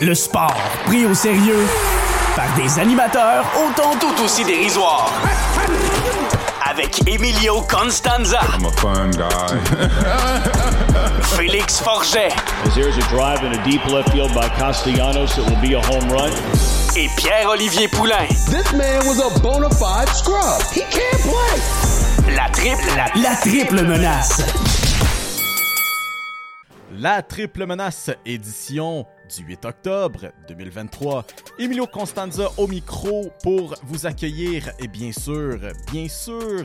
Le sport pris au sérieux par des animateurs autant tout aussi dérisoires. Avec Emilio Constanza. I'm a fun guy. Félix Forget. As there's a drive in a deep left field by Castellanos, it will be a home run. Et Pierre-Olivier Poulain. This man was a bona fide scrub. He can't play. La triple, la, la triple menace. La triple menace édition du 8 octobre 2023. Emilio Constanza au micro pour vous accueillir et bien sûr, bien sûr,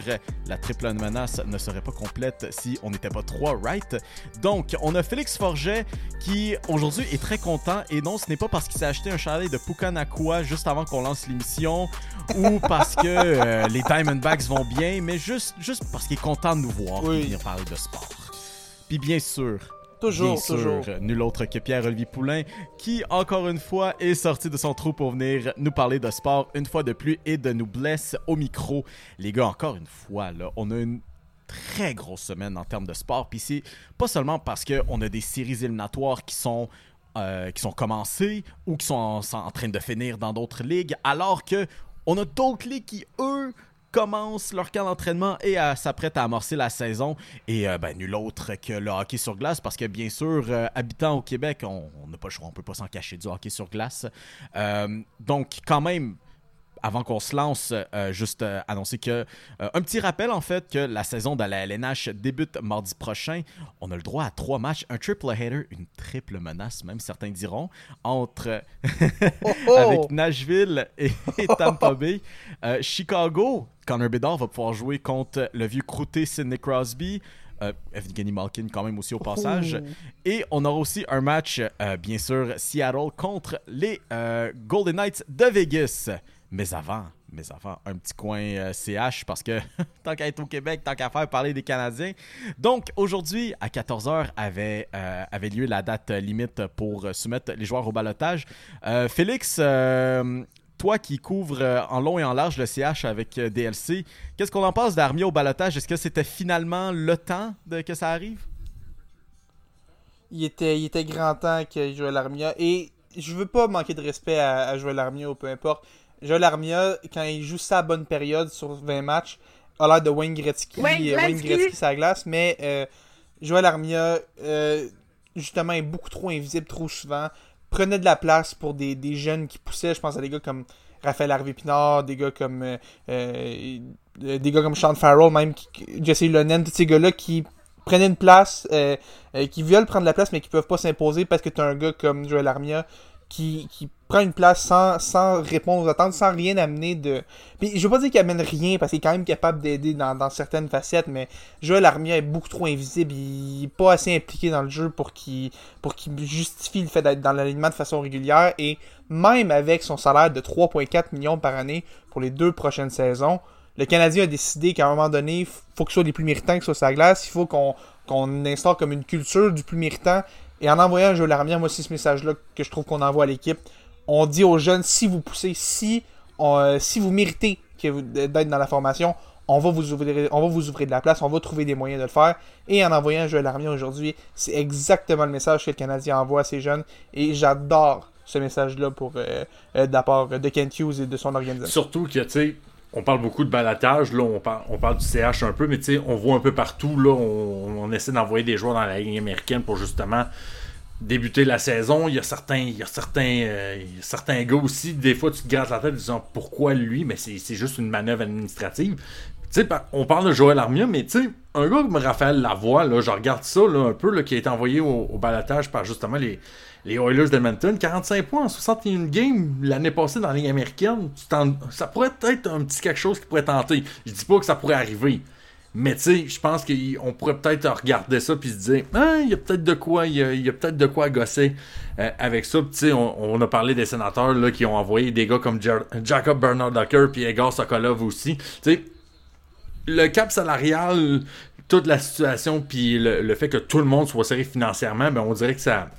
la triple menace ne serait pas complète si on n'était pas trois, right? Donc, on a Félix Forget qui aujourd'hui est très content et non, ce n'est pas parce qu'il s'est acheté un chalet de Pukanakua juste avant qu'on lance l'émission ou parce que euh, les Diamondbacks vont bien, mais juste, juste parce qu'il est content de nous voir et venir parler de sport. Puis bien sûr, Toujours, Bien sûr, toujours. nul autre que Pierre-Olivier Poulain, qui, encore une fois, est sorti de son trou pour venir nous parler de sport une fois de plus et de nous blesse au micro. Les gars, encore une fois, là, on a une très grosse semaine en termes de sport. Puis c'est pas seulement parce qu'on a des séries éliminatoires qui sont euh, qui sont commencées ou qui sont en, sont en train de finir dans d'autres ligues, alors que on a d'autres ligues qui, eux, commencent leur camp d'entraînement et euh, s'apprêtent à amorcer la saison. Et euh, ben, nul autre que le hockey sur glace, parce que bien sûr, euh, habitant au Québec, on n'a pas le choix, on peut pas s'en cacher du hockey sur glace. Euh, donc, quand même, avant qu'on se lance, euh, juste euh, annoncer que euh, un petit rappel en fait que la saison de la LNH débute mardi prochain. On a le droit à trois matchs, un triple header, une triple menace, même certains diront, entre oh! avec Nashville et, et Tampa Bay. Chicago, Connor Bedard va pouvoir jouer contre le vieux croûté Sidney Crosby. Euh, Evgeny Malkin quand même aussi au passage. Et on aura aussi un match, bien sûr, Seattle contre les Golden Knights de Vegas. Mais avant, mais avant, un petit coin euh, CH parce que tant qu'à être au Québec, tant qu'à faire parler des Canadiens. Donc aujourd'hui, à 14h, avait, euh, avait lieu la date limite pour euh, soumettre les joueurs au balotage. Euh, Félix, euh, toi qui couvres euh, en long et en large le CH avec euh, DLC, qu'est-ce qu'on en pense d'Armia au balotage? Est-ce que c'était finalement le temps de, que ça arrive? Il était, il était grand temps qu'il jouait l'Armia. Et je veux pas manquer de respect à, à Joël Armia ou peu importe. Joël Armia, quand il joue sa bonne période sur 20 matchs, a l'air de Wayne Gretzky, Wayne euh, Wayne Gretzky. La glace, mais euh, Joël Armia, euh, justement, est beaucoup trop invisible trop souvent. Prenait de la place pour des, des jeunes qui poussaient. Je pense à des gars comme Raphaël Harvey-Pinard, des gars comme euh, des gars comme Sean Farrell, même qui- Jesse Lennon, tous ces gars-là qui prenaient une place, qui veulent prendre la place, mais qui peuvent pas s'imposer parce que tu as un gars comme Joel Armia qui, qui prend une place sans, sans répondre aux attentes, sans rien amener de. Puis je veux pas dire qu'il amène rien parce qu'il est quand même capable d'aider dans, dans certaines facettes, mais Joel Armia est beaucoup trop invisible, il est pas assez impliqué dans le jeu pour qu'il pour qu'il justifie le fait d'être dans l'alignement de façon régulière et même avec son salaire de 3,4 millions par année pour les deux prochaines saisons, le Canadien a décidé qu'à un moment donné, faut que ce soit les plus méritants qui soient sur la glace. Il faut qu'on qu'on instaure comme une culture du plus méritant. Et en envoyant Joël Armia, moi, c'est ce message-là que je trouve qu'on envoie à l'équipe. On dit aux jeunes, si vous poussez, si, euh, vous méritez d'être dans la formation, on va, vous ouvrir, de la place, on va trouver des moyens de le faire. Et en envoyant Joël Armia aujourd'hui, c'est exactement le message que le Canadien envoie à ses jeunes. Et j'adore ce message-là pour euh, euh, de la part de Kent Hughes et de son organisation. Surtout que, tu sais, on parle beaucoup de balatage, là, on parle, du CH un peu, mais on voit un peu partout, là, on, on essaie d'envoyer des joueurs dans la ligne américaine pour justement débuter la saison. Il y a certains, il y a certains, euh, certains gars aussi, des fois, tu te grattes la tête en disant pourquoi lui, mais c'est juste une manœuvre administrative. On parle de Joël Armia, mais tu sais, un gars comme Raphaël Lavoie, là, je regarde ça là, un peu, qui a été envoyé au, au par justement les, les Oilers d'Edmonton. 45 points en 61 games l'année passée dans la Ligue américaine. Ça pourrait être un petit quelque chose qui pourrait tenter. Je dis pas que ça pourrait arriver. Mais tu sais, je pense qu'on pourrait peut-être regarder ça puis se dire, ah, il y a peut-être de quoi, il y a, peut-être de quoi gosser euh, avec ça. Tu sais, on, a parlé des sénateurs là, qui ont envoyé des gars comme Jacob Bernard Ducker puis Egor Sokolov aussi. Tu sais, le cap salarial, toute la situation, puis le, le fait que tout le monde soit serré financièrement, ben on dirait que ça,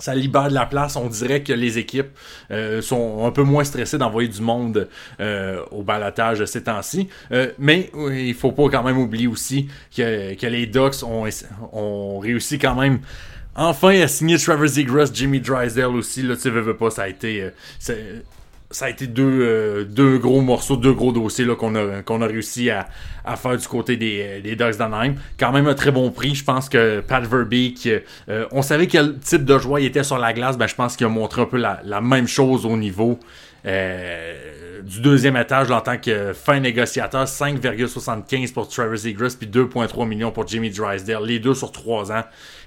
ça libère de la place. On dirait que les équipes euh, sont un peu moins stressées d'envoyer du monde euh, au balatage ces temps-ci. Euh, mais il faut pas quand même oublier aussi que, les Ducks ont, ont réussi quand même Enfin, a signé Trevor Zegras, Jimmy Drysdale aussi. Là, tu veux, veux pas, ça a été. Ça a été deux, euh, deux gros morceaux, deux gros dossiers là, qu'on a, qu'on a réussi à, à faire du côté des, euh, des Ducks d'Anaheim. Quand même un très bon prix. Je pense que Pat Verbeek, euh, on savait quel type de joueur il était sur la glace. Ben, je pense qu'il a montré un peu la, la même chose au niveau du deuxième étage là, en tant que fin négociateur. 5,75 pour Trevor Zegras puis 2,3 millions pour Jimmy Drysdale. Les deux sur trois ans.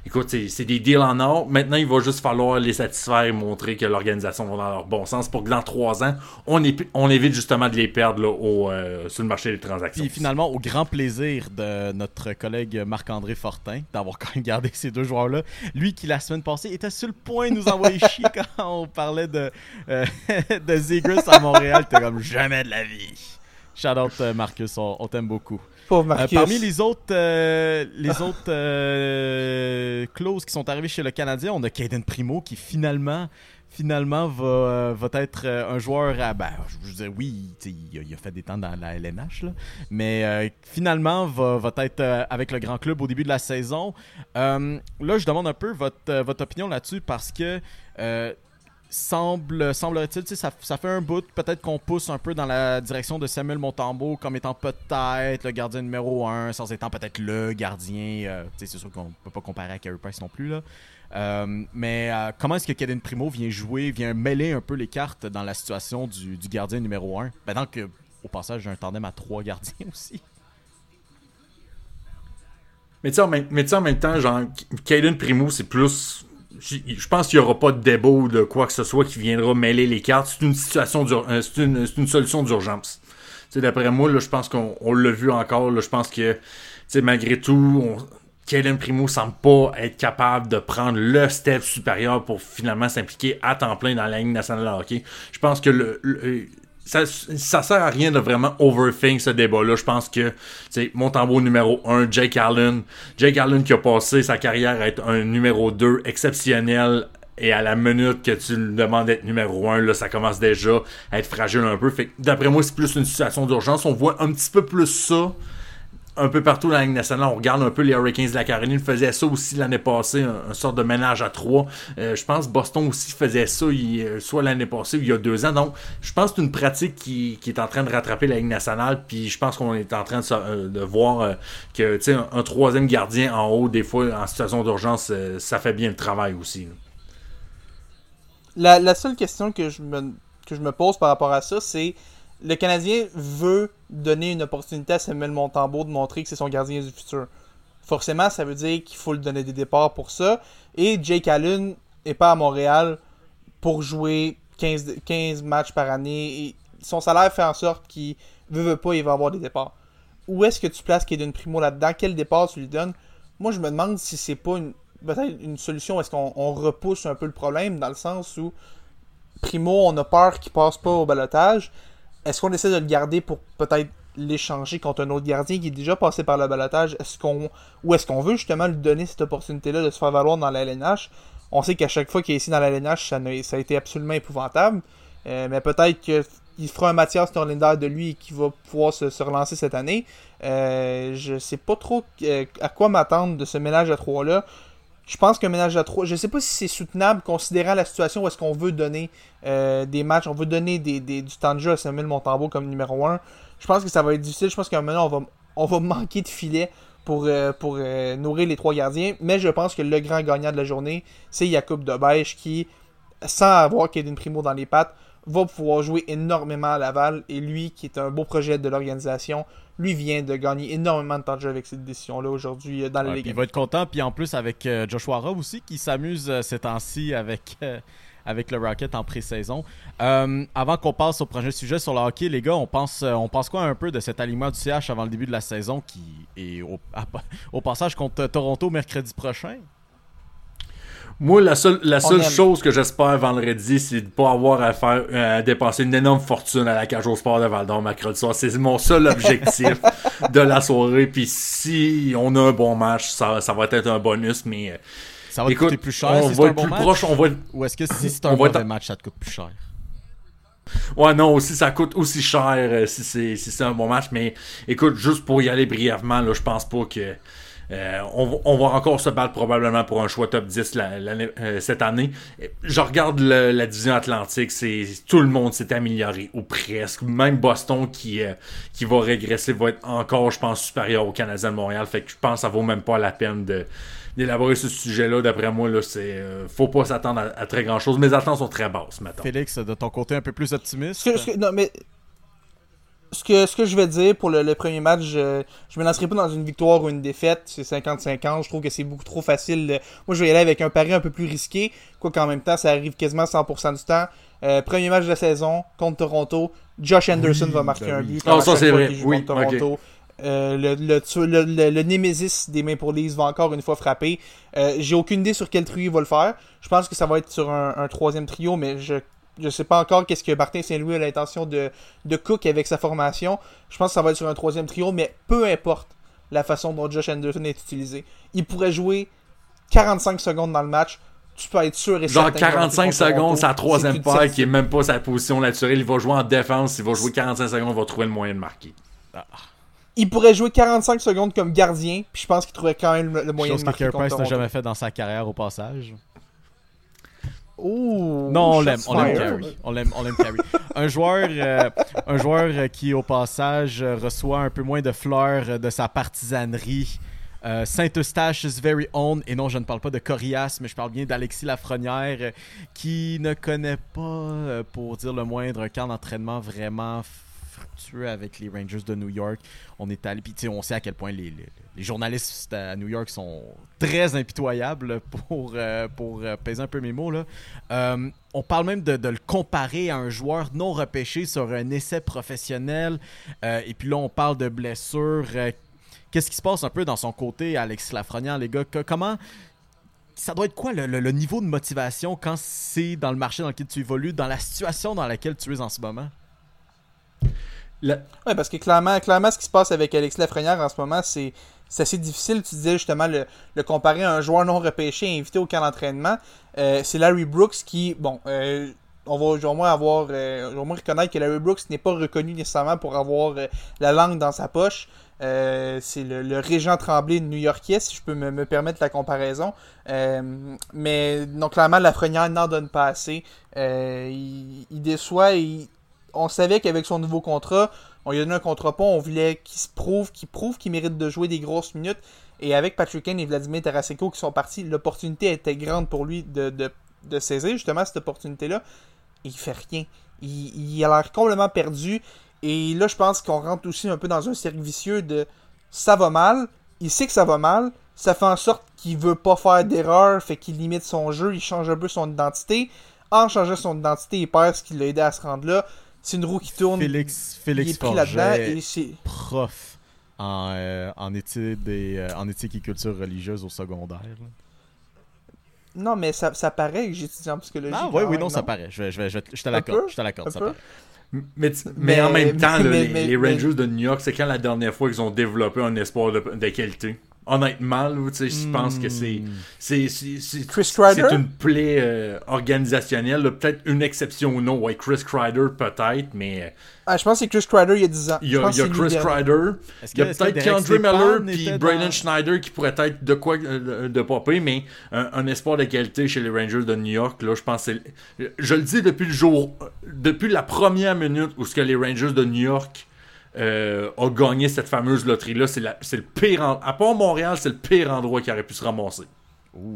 Écoute, c'est des deals en or. Maintenant, il va juste falloir les satisfaire et montrer que l'organisation va dans leur bon sens pour que dans trois ans, on, évite justement de les perdre là, au, euh, sur le marché des transactions. Puis finalement, au grand plaisir de notre collègue Marc-André Fortin d'avoir quand même gardé ces deux joueurs-là. Lui qui, la semaine passée, était sur le point de nous envoyer chier quand on parlait de, euh, de à Montréal. T'es comme jamais de la vie. Shout out euh, Marcus, on, on t'aime beaucoup. Euh, parmi les autres, euh, les autres euh, clauses qui sont arrivées chez le Canadien, on a Caden Primo qui finalement, finalement va, euh, va être un joueur à. Ben, je veux dire, oui, il, a- il a fait des temps dans la LNH, là, mais euh, finalement va, va être euh, avec le grand club au début de la saison. Euh, là, je demande un peu votre, votre opinion là-dessus parce que. Semble semblerait-il, ça, ça fait un bout, peut-être qu'on pousse un peu dans la direction de Samuel Montambeau comme étant peut-être le gardien numéro 1, sans étant peut-être le gardien. euh, c'est sûr qu'on peut pas comparer à Carey Price non plus là. Euh, mais euh, comment est-ce que Kaden Primo vient jouer, vient mêler un peu les cartes dans la situation du, du gardien numéro 1 Maintenant que au passage j'ai un tandem à trois gardiens aussi. Mais tu sais, en en même temps, genre, Caden Primo, c'est plus. Je pense qu'il n'y aura pas de débat ou de quoi que ce soit qui viendra mêler les cartes. C'est une situation euh, c'est une, solution d'urgence. D'après moi, là, je pense qu'on on l'a vu encore. Je pense que, malgré tout, on, Caden Primo semble pas être capable de prendre le step supérieur pour finalement s'impliquer à temps plein dans la ligne nationale de hockey. Je pense que le- ça, ça sert à rien de vraiment overthink ce débat-là. Je pense que, sais, mon tambour numéro 1, Jake Allen. Jake Allen qui a passé sa carrière à être un numéro 2 exceptionnel et à la minute que tu le demandes d'être numéro 1, là, ça commence déjà à être fragile un peu. Fait d'après moi, c'est plus une situation d'urgence. On voit un petit peu plus ça un peu partout dans la Ligue nationale. On regarde un peu les Hurricanes de la Caroline faisaient ça aussi l'année passée, un, sorte de ménage à trois. Euh, je pense Boston aussi faisait ça euh, soit l'année passée ou il y a deux ans. Donc, je pense que c'est une pratique qui, est en train de rattraper la Ligue nationale. Puis je pense qu'on est en train de, euh, voir que tu sais, un, troisième gardien en haut, des fois, en situation d'urgence, ça fait bien le travail aussi. la seule question que je, me, que je me pose par rapport à ça, c'est le Canadien veut donner une opportunité à Samuel Montembeau de montrer que c'est son gardien du futur. Forcément, ça veut dire qu'il faut lui donner des départs pour ça. Et Jake Allen n'est pas à Montréal pour jouer 15, 15 matchs par année. Et son salaire fait en sorte qu'il veut, veut pas, il va avoir des départs. Où est-ce que tu places Kaden Primo là-dedans? Quel départ tu lui donnes? Moi, je me demande si c'est pas une peut-être une solution. Est-ce qu'on on repousse un peu le problème dans le sens où Primo, on a peur qu'il passe pas au balotage? Est-ce qu'on essaie de le garder pour peut-être l'échanger contre un autre gardien qui est déjà passé par le balotage? Est-ce qu'on ou est-ce qu'on veut justement lui donner cette opportunité-là de se faire valoir dans la LNH On sait qu'à chaque fois qu'il est ici dans la LNH, ça, a été absolument épouvantable. Euh, mais peut-être qu'il fera un Mathias Storlinder de lui et qu'il va pouvoir se, se relancer cette année. Euh, je sais pas trop euh, à quoi m'attendre de ce ménage à trois-là. Je pense qu'un ménage à trois, je sais pas si c'est soutenable considérant la situation où est-ce qu'on veut donner euh, des matchs, on veut donner du temps de jeu à Samuel Montembeau comme numéro 1. Je pense que ça va être difficile. Je pense qu'à un moment, on va, on va manquer de filet pour, euh, euh, nourrir les trois gardiens. Mais je pense que le grand gagnant de la journée, c'est Jakub Beige qui, sans avoir Kaden Primo dans les pattes, va pouvoir jouer énormément à Laval. Et lui, qui est un beau projet de l'organisation, lui vient de gagner énormément de temps de jeu avec cette décision-là aujourd'hui euh, dans la Ouais, Ligue. il va être content. Puis en plus, avec euh, Joshua Rowe aussi, qui s'amuse euh, ces temps-ci avec, euh, avec le Rocket en pré-saison. Euh, avant qu'on passe au prochain sujet sur le hockey, les gars, on pense, on pense quoi un peu de cet alignement du CH avant le début de la saison qui est au passage contre Toronto mercredi prochain? Moi, la seule, la seule aime. chose que j'espère vendredi, c'est de pas avoir à faire euh, à dépenser une énorme fortune à la cage au sport de Val d'Or mercredi soir. C'est mon seul objectif de la soirée. Puis si on a un bon match, ça, ça va être un bonus. Mais euh, Ça va te écoute, coûter plus cher on si va un être bon plus match? proche. On va être- Ou est-ce que si c'est un mauvais match, ça te coûte plus cher? Ouais, non, aussi, ça coûte aussi cher euh, si c'est si c'est un bon match. Mais écoute, juste pour y aller brièvement, là, je pense pas que. Euh, on, on, va encore se battre probablement pour un choix top 10 la, euh, cette année. Je regarde le, la division Atlantique, c'est tout le monde s'est amélioré, ou presque. Même Boston qui, euh, qui va régresser va être encore, je pense, supérieur au Canadien de Montréal. Fait que je pense que ça vaut même pas la peine de d'élaborer ce sujet-là. D'après moi, là, c'est faut pas s'attendre à, très grand chose. Mes attentes sont très basses maintenant. Félix, de ton côté un peu plus optimiste? non, mais ce que, ce que je vais dire pour le, premier match, je, je me lancerai pas dans une victoire ou une défaite. C'est 50-50. Je trouve que c'est beaucoup trop facile. Moi, je vais y aller avec un pari un peu plus risqué. Quoi qu'en même temps, ça arrive quasiment 100% du temps. Euh, premier match de la saison contre Toronto. Josh Anderson va marquer ben un but. Oh, ça, c'est vrai. Oui, Toronto. Euh, le, le, le, le, Nemesis des Maple Leafs va encore une fois frapper. Euh, J'ai aucune idée sur quel trio il va le faire. Je pense que ça va être sur un, un troisième trio, mais je je sais pas encore qu'est-ce que Martin Saint-Louis a l'intention de, de cook avec sa formation. Je pense que ça va être sur un troisième trio, mais peu importe la façon dont Josh Anderson est utilisé. Il pourrait jouer 45 secondes dans le match. Tu peux être sûr et Genre 45 secondes, sa troisième paire qui est même pas sa position naturelle. Il va jouer en défense, il va jouer 45 secondes, il va trouver le moyen de marquer. Ah. Il pourrait jouer 45 secondes comme gardien, puis je pense qu'il trouverait quand même le, moyen de marquer. Chose que n'a jamais fait dans sa carrière au passage. Non, on l'aime, on l'aime Carey. On l'aime, on Carey. un joueur, euh, un joueur euh, qui au passage euh, reçoit un peu moins de fleurs de sa partisanerie. Saint-Eustache very own, et non, je ne parle pas de Corias, mais je parle bien d'Alexis Lafrenière, qui ne connaît pas, pour dire le moindre, un camp d'entraînement vraiment fructueux avec les Rangers de New York. On est allé, puis on sait à quel point les, les, journalistes à New York sont très impitoyables pour, euh, pour euh, peser un peu mes mots. Là. Euh, on parle même de, le comparer à un joueur non repêché sur un essai professionnel. et puis là, on parle de blessures. Qu'est-ce qui se passe un peu dans son côté, Alexis Lafrenière, les gars? comment ça doit être quoi le, le, niveau de motivation quand c'est dans le marché dans lequel tu évolues, dans la situation dans laquelle tu es en ce moment? Oui, parce que clairement, clairement, ce qui se passe avec Alexis Lafrenière en ce moment, c'est assez difficile. Tu disais justement le, le, comparer à un joueur non repêché invité au camp d'entraînement. Euh, c'est Larry Brooks qui, bon, euh, on va au moins avoir, euh, au moins reconnaître que Larry Brooks n'est pas reconnu nécessairement pour avoir la langue dans sa poche. c'est le, régent Tremblay new-yorkais, si je peux me, permettre la comparaison. mais donc clairement, Lafrenière n'en donne pas assez. il, déçoit et on savait qu'avec son nouveau contrat, on lui a donné un contrat pas, on voulait qu'il se prouve, qu'il prouve qu'il mérite de jouer des grosses minutes. Et avec Patrick Kane et Vladimir Tarasenko qui sont partis, l'opportunité était grande pour lui de, de, saisir justement cette opportunité-là. Il fait rien. Il, il a l'air complètement perdu. Et là, je pense qu'on rentre aussi un peu dans un cercle vicieux de ça va mal, il sait que ça va mal, ça fait en sorte qu'il veut pas faire d'erreur, fait qu'il limite son jeu, il change un peu son identité. En changeant son identité, il perd ce qui l'a aidé à se rendre là c'est une roue qui tourne. Félix, Félix il est pris là-dedans. prof en, euh, en, études euh, en éthique et culture religieuse au secondaire. Non, mais ça, ça paraît que j'étudie en psychologie. Ah, oui, oui, non, ça paraît. Je, je, je, je te l'accorde. Je te l'accorde, ça paraît. Mais, mais, en même temps, les, Rangers de New York, c'est quand la dernière fois qu'ils ont développé un espoir de, de qualité? Honnêtement, je pense que c'est hmm. c'est c'est une plaie euh, organisationnelle. Peut-être une exception ou non. Ouais, Chris Kreider, peut-être, mais. Euh, ah, je pense que c'est Chris Kreider il y a 10 ans. Il y a, Chris Kreider. Il y a peut-être Kendra Miller puis Braden Schneider qui pourrait être de quoi euh, de popper, mais un, espoir de qualité chez les Rangers de New York, là, je pense que Je le dis depuis le jour. Depuis la première minute où ce que les Rangers de New York euh, a gagné cette fameuse loterie-là. C'est, le pire. À part Montréal, c'est le pire endroit qui aurait pu se ramasser.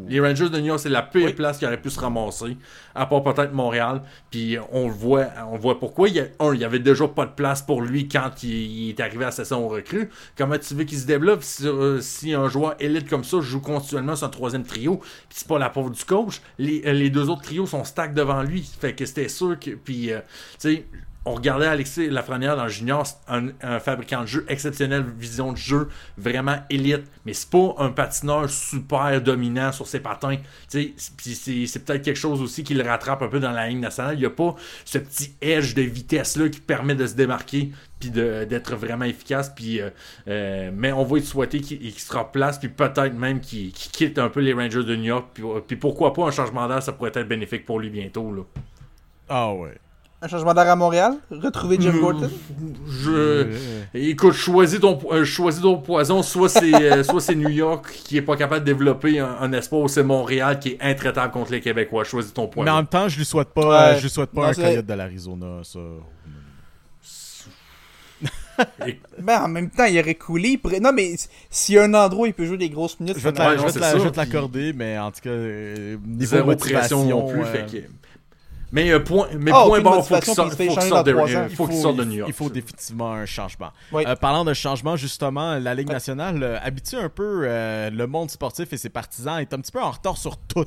Les Rangers de New York, c'est la pire place qui aurait pu se ramasser, à part peut-être Montréal. Puis on le voit, on voit pourquoi. Il y a, un, il y avait déjà pas de place pour lui quand il, est arrivé à la session recrue. Comment tu veux qu'il se développe euh, si, un joueur élite comme ça joue continuellement sur un troisième trio, puis c'est pas la pauvre du coach? Les, les, deux autres trios sont stack devant lui. Fait que c'était sûr que. Puis, euh, tu sais on regardait Alexis Lafrenière dans junior, un, fabricant de jeu exceptionnel, vision de jeu vraiment élite, mais c'est pas un patineur super dominant sur ses patins. C'est, peut-être quelque chose aussi qui le rattrape un peu dans la ligne nationale. Il n'y a pas ce petit edge de vitesse-là qui permet de se démarquer puis d'être vraiment efficace. Euh, euh, mais on va être souhaiter qu'il se replace, puis peut-être même qu'il quitte un peu les Rangers de New York. Puis, pourquoi pas un changement d'air, ça pourrait être bénéfique pour lui bientôt. Ah ouais. Un changement d'air à Montréal? Retrouver Jim. Gorton? Je... Écoute, choisis ton, euh, choisis ton poison. Soit c'est euh, soit c'est New York qui est pas capable de développer un, un espoir, ou c'est Montréal qui est intraitable contre les Québécois. Choisis ton Mais en poison. même temps, je lui souhaite pas, Ouais. je lui souhaite pas Non, un coyote de l'Arizona, ça. Ben, en même temps, il aurait coulé. il pourrait- Non, mais s'il y a un endroit où il peut jouer des grosses minutes, Je vais te la- Ouais, la- l'accorder, mais en tout cas, euh, niveau Zéro motivation, pression non plus. euh, fait que- Mais, euh, point, mais Ah, point barre, faut qu'il sorte, il faut de, euh, faut sorte de New il York. faut définitivement un changement. Oui. Euh, parlant de changement, justement, la Ligue nationale euh, habitue un peu euh, le monde sportif et ses partisans est un petit peu en retard sur tout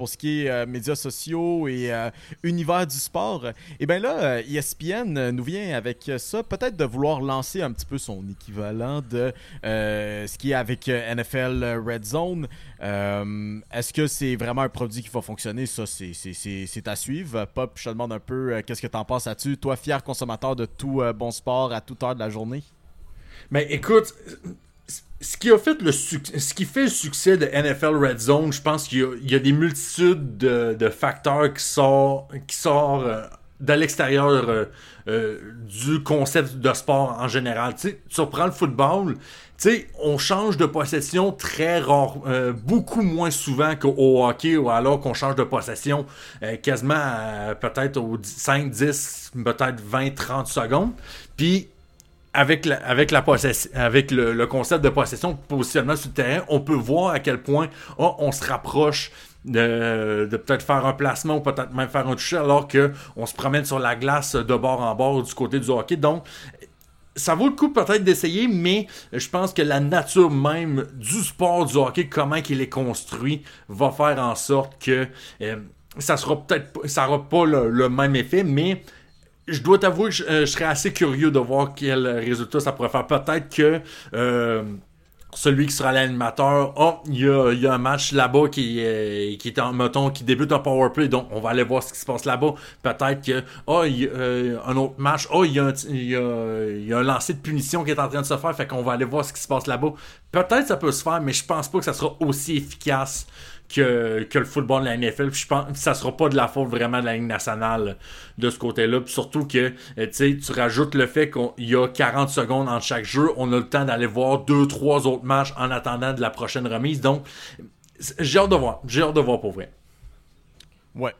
pour ce qui est euh, médias sociaux et euh, univers du sport. Et bien là, ESPN euh, nous vient avec ça, peut-être de vouloir lancer un petit peu son équivalent de ce qui est avec NFL Red Zone. Est-ce que c'est vraiment un produit qui va fonctionner? Ça, c'est- à suivre. Pop, je te demande un peu qu'est-ce que tu en penses là-dessus? Toi, fier consommateur de tout bon sport à toute heure de la journée? Mais écoute, ce qui a fait le ce qui fait le succès de NFL Red Zone, je pense qu'il y y a des multitudes de, de facteurs qui sortent qui sort, euh, de l'extérieur euh, euh, du concept de sport en général. Tu sais, tu reprends le football, on change de possession très rare, beaucoup moins souvent qu'au hockey ou alors qu'on change de possession quasiment peut-être aux 5, 10, peut-être 20, 30 secondes. Puis avec la, avec la avec le, concept de possession, positionnement sur le terrain, on peut voir à quel point oh, on se rapproche de, de peut-être faire un placement ou peut-être même faire un toucher alors que on se promène sur la glace de bord en bord du côté du hockey. Donc, ça vaut le coup peut-être d'essayer, mais je pense que la nature même du sport du hockey, comment il est construit, va faire en sorte que euh, ça sera peut-être ça aura pas le même effet, mais je dois t'avouer que je, euh, je serais assez curieux de voir quel résultat ça pourrait faire. Peut-être que euh, celui qui sera l'animateur, oh, il y a, un match là-bas qui, est- qui est en, mettons, qui débute en powerplay, donc on va aller voir ce qui se passe là-bas. Peut-être que, oh, y a, euh, un autre match, oh, il y, y a, un lancer de punition qui est en train de se faire, fait qu'on va aller voir ce qui se passe là-bas. Peut-être ça peut se faire, mais je pense pas que ça sera aussi efficace que, que le football de la NFL. Puis je pense que ça sera pas de la faute vraiment de la Ligue nationale de ce côté-là. Puis surtout que euh, tu sais, tu rajoutes le fait qu'il y a 40 secondes entre chaque jeu. On a le temps d'aller voir deux, trois autres matchs en attendant de la prochaine remise. Donc, j'ai hâte de voir. J'ai hâte de voir pour vrai. Ouais.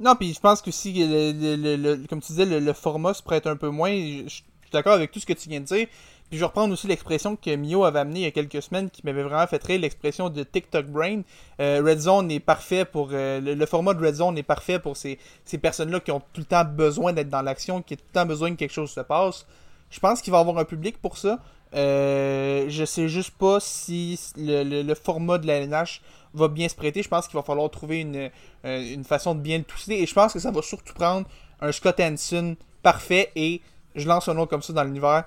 Non, puis je pense que si, le, le- le- le- comme tu disais, le, le format se prête un peu moins, je, je suis d'accord avec tout ce que tu viens de dire. Puis je vais reprendre aussi l'expression que Mio avait amenée il y a quelques semaines qui m'avait vraiment fait rire, l'expression de TikTok Brain. Euh, Red Zone est parfait pour... euh, le, format de Red Zone est parfait pour ces, ces personnes-là qui ont tout le temps besoin d'être dans l'action, qui ont tout le temps besoin que quelque chose se passe. Je pense qu'il va y avoir un public pour ça. Euh, je sais juste pas si le, le- format de la LNH va bien se prêter. Je pense qu'il va falloir trouver une, une façon de bien le tousser. Et je pense que ça va surtout prendre un Scott Hanson parfait et je lance un nom comme ça dans l'univers.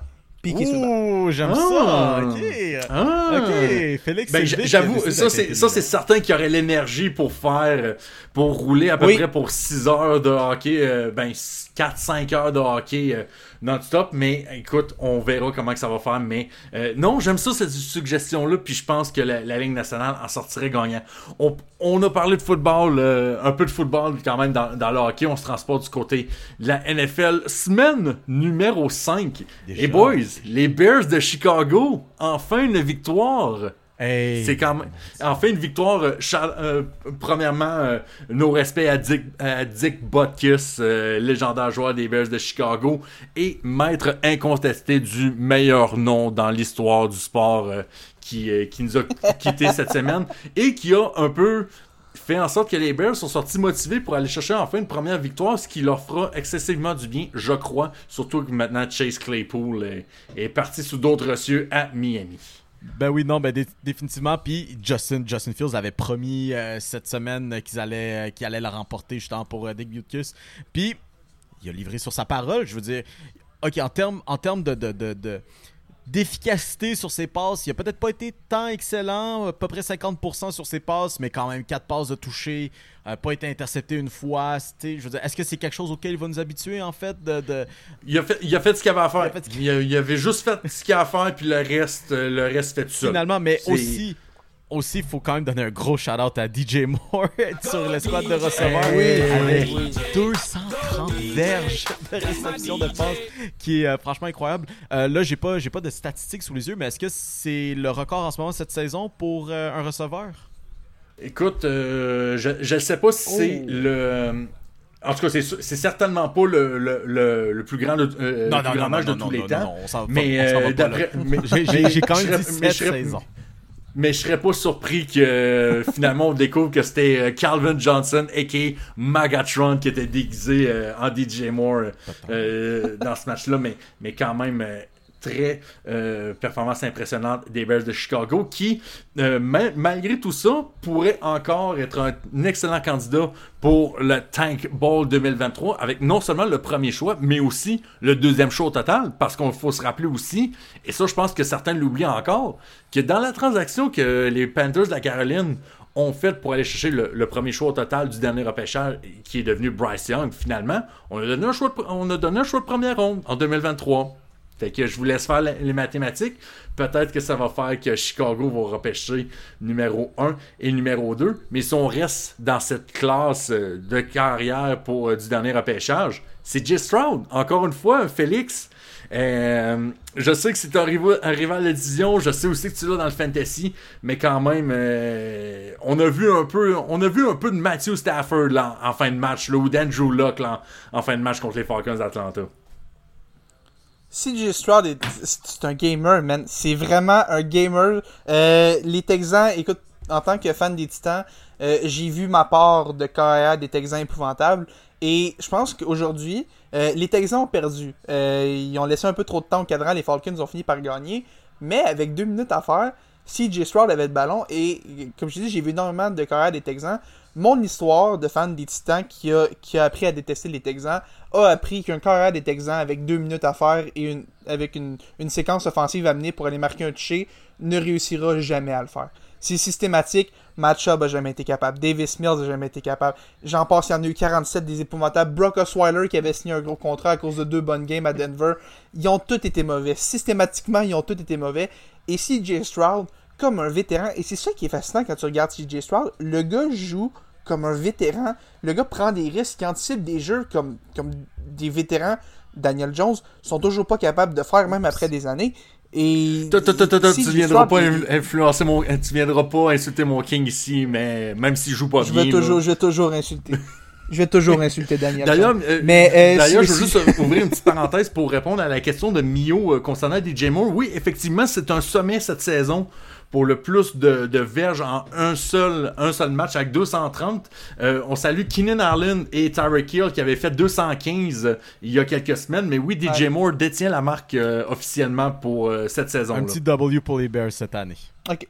Sur le. Ouh, j'aime Ah. ça. Ok. Ah. Ok. Félix, Ben, j'avoue, ça c'est certain qu'il y aurait l'énergie pour faire pour rouler à peu Oui. près pour 6 heures de hockey euh, ben 4 5 heures de hockey euh, non-stop mais écoute, on verra comment que ça va faire mais euh, non, j'aime ça cette suggestion là puis je pense que la, la Ligue nationale en sortirait gagnant. On, on a parlé de football euh, un peu de football quand même dans, dans le hockey, on se transporte du côté de la NFL semaine numéro 5. Déjà. Et boys, les Bears de Chicago, enfin une victoire. C'est quand même. Enfin, une victoire. euh, euh, premièrement, euh, nos respects à Dick, à Dick Butkus, légendaire joueur des Bears de Chicago, et maître incontesté du meilleur nom dans l'histoire du sport qui, nous a quittés cette semaine et qui a un peu fait en sorte que les Bears sont sortis motivés pour aller chercher enfin une première victoire, ce qui leur fera excessivement du bien, je crois. Surtout que maintenant Chase Claypool est, est parti sous d'autres cieux à Miami. Ben oui, non, ben dé- définitivement. Puis Justin, Justin Fields avait promis euh, cette semaine qu'ils allaient, euh, qu'il allait la remporter justement pour euh, Dick Butkus. Puis il a livré sur sa parole. Je veux dire, ok, en termes, en de, de, de- d'efficacité sur ses passes, il a peut-être pas été tant excellent, à peu près 50% sur ses passes, mais quand même 4 passes de toucher, euh, pas été intercepté une fois. c'était- Je veux dire, est-ce que c'est quelque chose auquel il va nous habituer en fait de, de- Il a fait, il a fait ce qu'il avait à faire. Il a fait ce Il, a- il avait juste fait ce qu'il a à faire, puis le reste, euh, le reste fait tout seul. finalement, mais aussi aussi, il faut quand même donner un gros shout-out à DJ Moore sur l'escouade de receveurs. Oui, avec oui. 230 verges de réception de passe, qui est euh, franchement incroyable. Euh, là, j'ai pas, j'ai pas de statistiques sous les yeux, mais est-ce que c'est le record en ce moment cette saison pour euh, un receveur? Écoute, euh, je ne sais pas si c'est Oh. le. En tout cas, c'est c'est certainement pas le, le, le, le plus grand, de, euh, le plus grand match de tous les temps. on s'en va Mais, pas- on s'en va euh, pas d'après- là. mais- J'ai- quand même serais- dit mais 7 je serais- saisons. Mais je serais pas surpris que euh, finalement on découvre que c'était euh, Calvin Johnson a.k.a. Magatron qui était déguisé euh, en DJ Moore euh, dans ce match-là, mais, mais quand même très euh, performance impressionnante des Bears de Chicago qui, euh, ma- malgré tout ça, pourrait encore être un, excellent candidat pour le Tank Bowl 2023 avec non seulement le premier choix, mais aussi le deuxième choix au total, parce qu'on faut se rappeler aussi, et ça je pense que certains l'oublient encore, que dans la transaction que les Panthers de la Caroline ont faite pour aller chercher le, premier choix au total du dernier repêchage, qui est devenu Bryce Young, finalement, on a donné un choix on a donné un choix de première ronde en 2023. Fait que je vous laisse faire les mathématiques. Peut-être que ça va faire que Chicago va repêcher numéro 1 et numéro 2. Mais si on reste dans cette classe euh, de carrière pour euh, du dernier repêchage, c'est J. Stroud. Encore une fois, Félix. euh, je sais que c'est un rival, un de division, je sais aussi que tu l'as dans le fantasy, mais quand même, on a vu un peu, on a vu un peu de Matthew Stafford là, en, fin de match, là, ou d'Andrew Luck là, en fin de match contre les Falcons d'Atlanta. CJ Stroud, est, c'est un gamer, man. C'est vraiment un gamer. Euh, les Texans, écoute, en tant que fan des Titans, euh, j'ai vu ma part de carrière des Texans épouvantables. Et je pense qu'aujourd'hui, euh, les Texans ont perdu. Ils ont laissé un peu trop de temps au cadran. Les Falcons ont fini par gagner. Mais avec deux minutes à faire, CJ Stroud avait le ballon. Et comme je dis, j'ai vu énormément de carrière des Texans. Mon histoire de fan des Titans qui a, appris à détester les Texans a appris qu'un carrière des Texans avec deux minutes à faire et une, avec une, séquence offensive à mener pour aller marquer un toucher ne réussira jamais à le faire. C'est systématique. Matt Schaub a jamais été capable. Davis Mills a jamais été capable. J'en passe, il y en a eu 47 des épouvantables. Brock Osweiler qui avait signé un gros contrat à cause de deux bonnes games à Denver. Ils ont tous été mauvais. Systématiquement, ils ont tous été mauvais. Et CJ Stroud, comme un vétéran, et c'est ça qui est fascinant quand tu regardes CJ Stroud, le gars joue comme un vétéran. Le gars prend des risques, il anticipe des jeux comme, comme des vétérans. Daniel Jones sont toujours pas capables de faire, même après des années. Et tu viendras pas il- influencer mon, tu viendras pas insulter mon king ici, mais même s'il joue pas je bien. vais toujours, je vais toujours insulter. je vais toujours insulter Daniel. D'ailleurs, Jones. euh, mais euh, d'ailleurs, je veux juste ouvrir une petite parenthèse pour répondre à la question de Mio euh, concernant DJ Moore. Oui, effectivement, c'est un sommet cette saison pour le plus de, de verges en un seul, un seul match avec 230. Euh, on salue Keenan Allen et Tyreek Hill qui avaient fait 215 euh, il y a quelques semaines. Mais oui, DJ Ouais. Moore détient la marque euh, officiellement pour euh, cette saison. Un petit W pour les Bears cette année. Ok.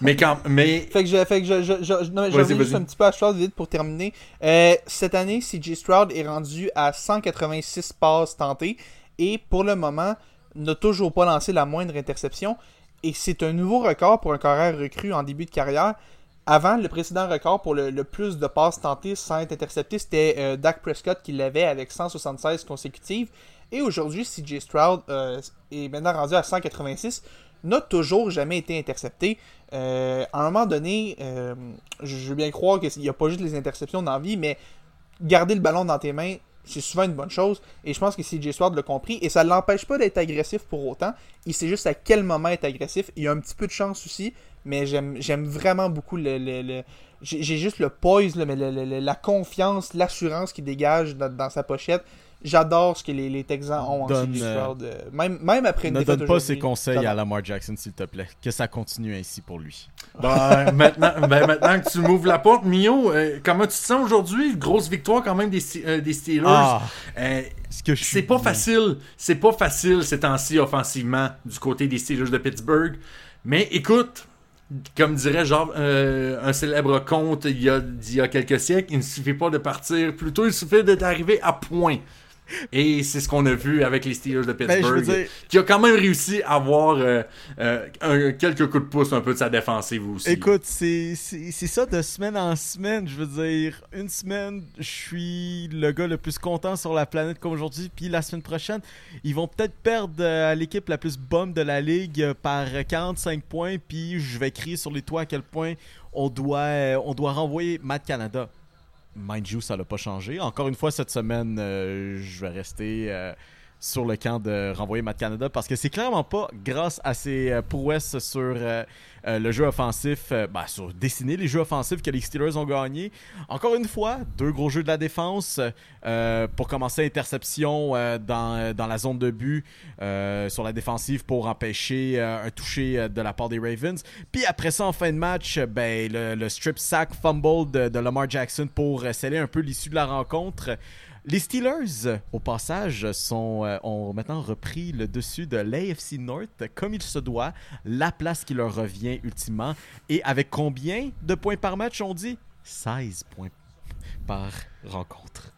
Mais quand, mais Fait que je, fait que je, je, je, non, mais je reviens juste un petit peu à Stroud vite pour terminer. Euh, cette année, CJ Stroud est rendu à 186 passes tentées et pour le moment, n'a toujours pas lancé la moindre interception. Et c'est un nouveau record pour un carrière recru en début de carrière. Avant, le précédent record pour le, plus de passes tentées sans être intercepté, c'était euh, Dak Prescott qui l'avait avec 176 consécutives. Et aujourd'hui, CJ Stroud euh, est maintenant rendu à 186 n'a toujours jamais été intercepté. Euh, à un moment donné, je veux bien croire qu'il n'y a pas juste les interceptions dans la vie, mais garder le ballon dans tes mains, c'est souvent une bonne chose. Et je pense que CJ Stroud l'a compris. Et ça ne l'empêche pas d'être agressif pour autant. Il sait juste à quel moment être agressif. Il y a un petit peu de chance aussi, mais j'aime vraiment beaucoup le. le- j'ai juste le poise, là, mais la confiance, l'assurance qu'il dégage dans, dans sa pochette. J'adore ce que les, les Texans ont en Donne, CJ euh, Stroud. euh, même, même après une Ne donne pas ses conseils à Lamar Jackson, s'il te plaît. Que ça continue ainsi pour lui. Ben, maintenant, ben, maintenant que tu m'ouvres la porte, Mio, euh, comment tu te sens aujourd'hui? Grosse victoire quand même des, euh, des Steelers. Ah, Euh, ce que je suis c'est pas bien. facile. C'est pas facile ces temps-ci offensivement du côté des Steelers de Pittsburgh. Mais écoute, comme dirait genre euh, un célèbre conte il y, a, d'il y a quelques siècles, il ne suffit pas de partir. Plutôt, il suffit d'être arrivé à point. Et c'est ce qu'on a vu avec les Steelers de Ben, Pittsburgh, dire- qui a quand même réussi à avoir euh, euh, un- quelques coups de pouce un peu de sa défensive aussi. Écoute, c'est ça de semaine en semaine. Je veux dire, une semaine, je suis le gars le plus content sur la planète comme aujourd'hui. Puis la semaine prochaine, ils vont peut-être perdre euh, à l'équipe la plus bombe de la ligue par 45 points. Puis je vais crier sur les toits à quel point on doit, on doit renvoyer Matt Canada. Mind you, ça l'a pas changé. Encore une fois, cette semaine, euh, je vais rester euh, sur le camp de renvoyer Matt Canada parce que c'est clairement pas grâce à ses euh, prouesses sur euh, euh, le jeu offensif, ben, sur dessiner les jeux offensifs que les Steelers ont gagné. Encore une fois, deux gros jeux de la défense pour commencer interception dans, dans la zone de but sur la défensive pour empêcher un toucher de la part des Ravens. Puis après ça, en fin de match, ben, le, strip sack fumble de, Lamar Jackson pour sceller un peu l'issue de la rencontre. Les Steelers, au passage, sont, euh, ont maintenant repris le dessus de l'AFC North comme il se doit, la place qui leur revient ultimement. Et avec combien de points par match, on dit? 16 points par rencontre.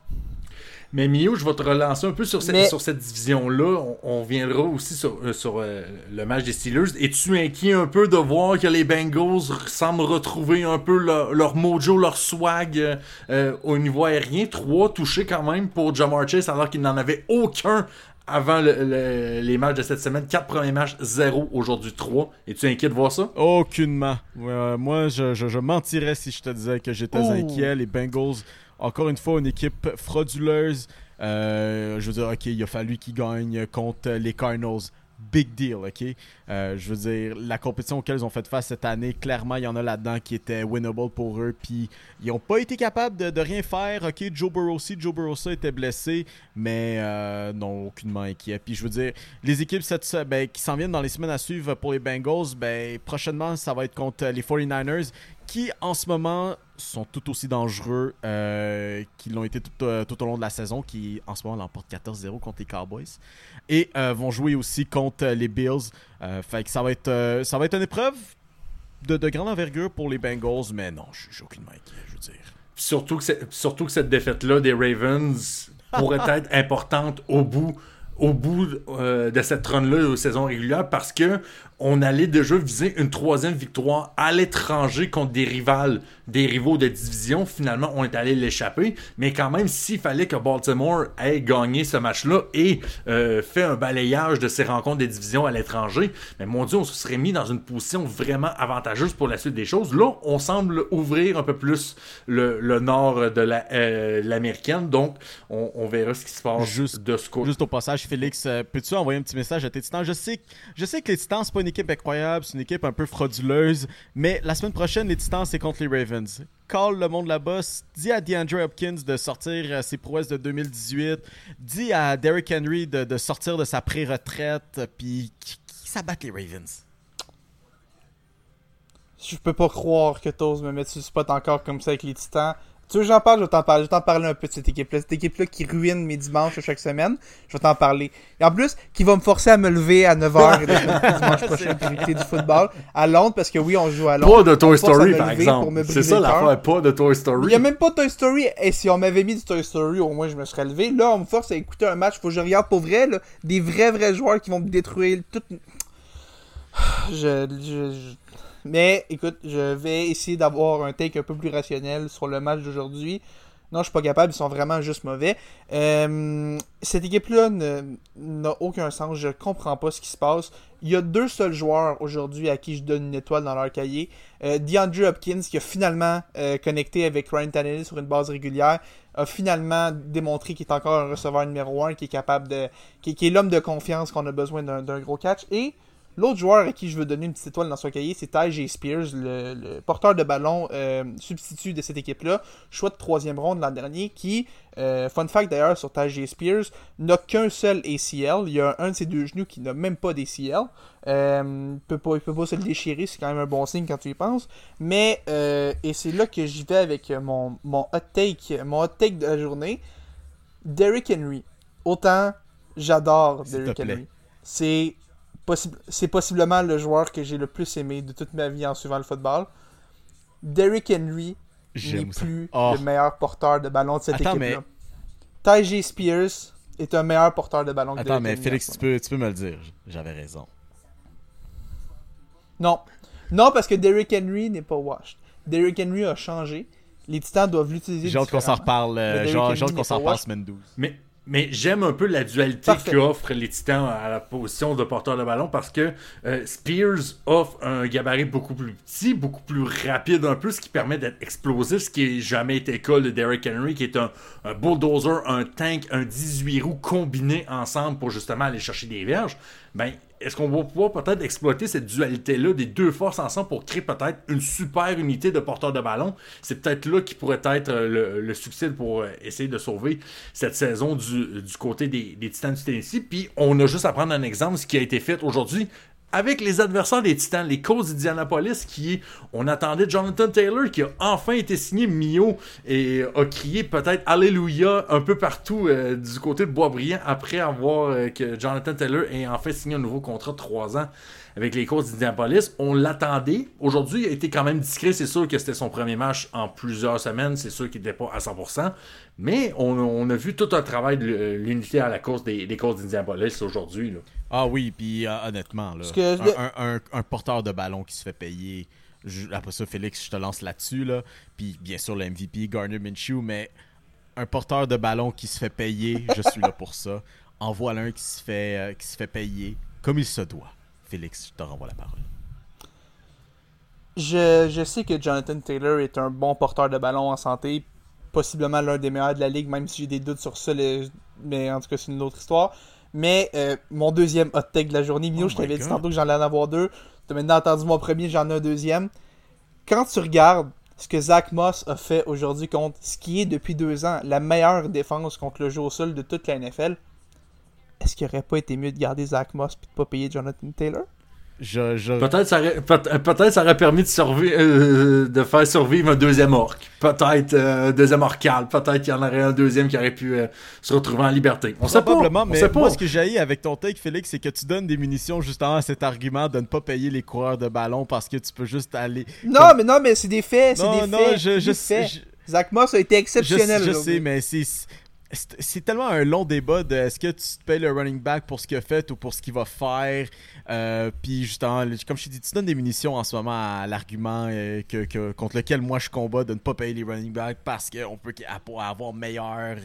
Mais Mio, je vais te relancer un peu sur cette, Mais- sur cette division-là. On, on viendra aussi sur, euh, sur euh, le match des Steelers. Es-tu inquiet un peu de voir que les Bengals semblent retrouver un peu leur, leur mojo, leur swag euh, euh, au niveau aérien? Trois touchés quand même pour Jamar Chase alors qu'il n'en avait aucun avant le- le- les matchs de cette semaine. Quatre premiers matchs, zéro. Aujourd'hui, trois. Es-tu inquiet de voir ça? Aucunement. Euh, moi, je, je- je mentirais si je te disais que j'étais Ouh. inquiet. Les Bengals, encore une fois, une équipe frauduleuse. Euh, je veux dire, ok, il a fallu qu'ils gagnent contre les Cardinals. Big deal, ok? Euh, je veux dire, la compétition auquel ils ont fait face cette année, clairement, il y en a là-dedans qui était winnable pour eux. Puis, ils n'ont pas été capables de, rien faire. Ok, Joe Burrow aussi, Joe Burrow ça était blessé, mais euh, non, aucunement inquiet. Puis, je veux dire, les équipes cette, ben, qui s'en viennent dans les semaines à suivre pour les Bengals, ben, prochainement, ça va être contre les 49ers, qui en ce moment sont tout aussi dangereux euh, qu'ils l'ont été tout, euh, tout au long de la saison, qui en ce moment l'emportent 14-0 contre les Cowboys, et euh, vont jouer aussi contre les Bills. Fait que ça va être, ça va être une épreuve de, de grande envergure pour les Bengals, mais non, je suis aucunement inquiet, je veux dire. Surtout que, surtout que cette défaite-là des Ravens pourrait être importante au bout, au bout euh, de cette run-là aux saisons régulières parce que on allait déjà viser une troisième victoire à l'étranger contre des rivales, des rivaux de division. Finalement, on est allé l'échapper. Mais quand même, s'il fallait que Baltimore ait gagné ce match-là et euh, fait un balayage de ses rencontres des divisions à l'étranger, mais mon Dieu, on se serait mis dans une position vraiment avantageuse pour la suite des choses. Là, on semble ouvrir un peu plus le, le nord de la- euh, l'américaine. Donc, on, on verra ce qui se passe Juste- de ce côté. Juste au passage, Félix, euh, peux-tu envoyer un petit message à tes titans? Je sais, je sais que les titans, c'est pas une équipe incroyable, c'est une équipe un peu frauduleuse, mais la semaine prochaine, les titans, c'est contre les Ravens. Call le monde là-bas, dis à DeAndre Hopkins de sortir euh, ses prouesses de 2018, dis à Derrick Henry de, sortir de sa pré-retraite, puis qui, qui les Ravens? Je peux pas croire que t'oses me mettre sur le spot encore comme ça avec les titans. Tu veux que j'en parle, je vais t'en parler. Je vais t'en parler un peu de cette équipe-là. Cette équipe-là qui ruine mes dimanches à chaque semaine. Je vais t'en parler. Et en plus, qui va me forcer à me lever à 9h et de dimanche prochain pour écouter du football à Londres, parce que oui, on joue à Londres. Pas de Toy Story, par exemple. C'est ça l'affaire, pas de Toy Il Story. n'y a même pas Toy Story. Et si on m'avait mis du Toy Story, au moins je me serais levé. Là, on me force à écouter un match. Faut que je regarde pour vrai. là, des vrais, vrais joueurs qui vont me détruire tout. Je, je- je- Mais écoute, je vais essayer d'avoir un take un peu plus rationnel sur le match d'aujourd'hui. Non, je suis pas capable, ils sont vraiment juste mauvais. Euh, cette équipe-là n'a aucun sens, je comprends pas ce qui se passe. Il y a deux seuls joueurs aujourd'hui à qui je donne une étoile dans leur cahier. Euh, DeAndre Hopkins, qui a finalement euh, connecté avec Ryan Tannehill sur une base régulière, a finalement démontré qu'il est encore un receveur numéro 1, qui est capable de. qui, qui est l'homme de confiance qu'on a besoin d'un gros catch. Et l'autre joueur à qui je veux donner une petite étoile dans son cahier, c'est Ty Spears, le, le porteur de ballon euh, substitut de cette équipe-là. Choix de troisième ronde l'an dernier, qui, euh, fun fact d'ailleurs sur Ty Spears, n'a qu'un seul ACL. Il y a un de ses deux genoux qui n'a même pas d'ACL. Euh, il peut pas, il peut pas se le déchirer, c'est quand même un bon signe quand tu y penses. Mais, et c'est là que j'y vais avec mon, mon hot take, mon hot take de la journée. Derrick Henry. Autant j'adore Derrick. Henry. C'est possible, c'est possiblement le joueur que j'ai le plus aimé de toute ma vie en suivant le football. Derrick Henry n'est plus Oh. le meilleur porteur de ballon de cette Attends, équipe-là. Ty Spears est un meilleur porteur de ballon que Attends, Derrick mais Henry Félix, tu peux, tu peux me le dire. J'avais raison. Non. Non, parce que Derrick Henry n'est pas washed. Derrick Henry a changé. Les Titans doivent l'utiliser. J'ai hâte qu'on s'en reparle. euh, Mais J'ai hâte qu'on s'en reparle semaine 12. Mais, mais j'aime un peu la dualité qu'offrent les Titans à la position de porteur de ballon parce que euh, Spears offre un gabarit beaucoup plus petit, beaucoup plus rapide un peu, ce qui permet d'être explosif, ce qui n'a jamais été le cas de Derrick Henry, qui est un, un bulldozer, un tank, un 18 roues combinés ensemble pour justement aller chercher des verges. Ben, est-ce qu'on va pouvoir peut-être exploiter cette dualité-là des deux forces ensemble pour créer peut-être une super unité de porteurs de ballon? C'est peut-être là qui pourrait être euh, le, succès pour euh, essayer de sauver cette saison du, du côté des, des Titans du Tennessee. Puis on a juste à prendre un exemple, ce qui a été fait aujourd'hui avec les adversaires des Titans, les Colts d'Indianapolis, qui est, on attendait Jonathan Taylor, qui a enfin été signé Mio et a crié peut-être Alléluia un peu partout euh, du côté de Boisbriand après avoir euh, que Jonathan Taylor ait enfin signé un nouveau contrat de 3 ans avec les Colts d'Indianapolis. On l'attendait. Aujourd'hui, il a été quand même discret. C'est sûr que c'était son premier match en plusieurs semaines. C'est sûr qu'il n'était pas à 100%. Mais on, a vu tout un travail de l'unité à la course des, des Colts d'Indianapolis aujourd'hui. Ah oui, puis euh, honnêtement, là, Parce que- un, un- un- un porteur de ballon qui se fait payer. je- après ça, Félix, je te lance là-dessus. Là. Puis bien sûr, le MVP, Garner Minshew, mais un porteur de ballon qui se fait payer, je suis là pour ça. En voilà un qui se fait, euh, qui se fait payer comme il se doit. Félix, je te renvoie la parole. Je, je sais que Jonathan Taylor est un bon porteur de ballon en santé, possiblement l'un des meilleurs de la ligue, même si j'ai des doutes sur ça, mais en tout cas c'est une autre histoire. Mais euh, mon deuxième hot take de la journée, Mio, Oh je t'avais dit tantôt que j'en allais en avoir deux. Tu as maintenant entendu mon premier, j'en ai un deuxième. Quand tu regardes ce que Zach Moss a fait aujourd'hui contre ce qui est depuis deux ans la meilleure défense contre le jeu au sol de toute la NFL, est-ce qu'il aurait pas été mieux de garder Zach Moss et de pas payer Jonathan Taylor? Je, je- Peut-être ça aurait, peut- peut-être ça aurait permis de, survi- euh, de faire survivre un deuxième orc. Peut-être euh, un deuxième orcal. Peut-être qu'il y en aurait un deuxième qui aurait pu euh, se retrouver en liberté. On sait pas. Probablement, mais sait pas. moi, ce que j'ai avec ton take, Félix, c'est que tu donnes des munitions justement à cet argument de ne pas payer les coureurs de ballon parce que tu peux juste aller. Non, mais non, mais c'est des faits, c'est Non, des non, faits. je, c'est je des sais. faits. je- Zach Moss a été Je, exceptionnel je aujourd'hui. sais, mais c'est. C'est tellement un long débat de est-ce que tu te payes le running back pour ce qu'il a fait ou pour ce qu'il va faire. Euh, puis justement, comme je t'ai dit, tu donnes des munitions en ce moment à l'argument euh, que, contre lequel moi je combats de ne pas payer les running backs parce qu'on peut avoir meilleur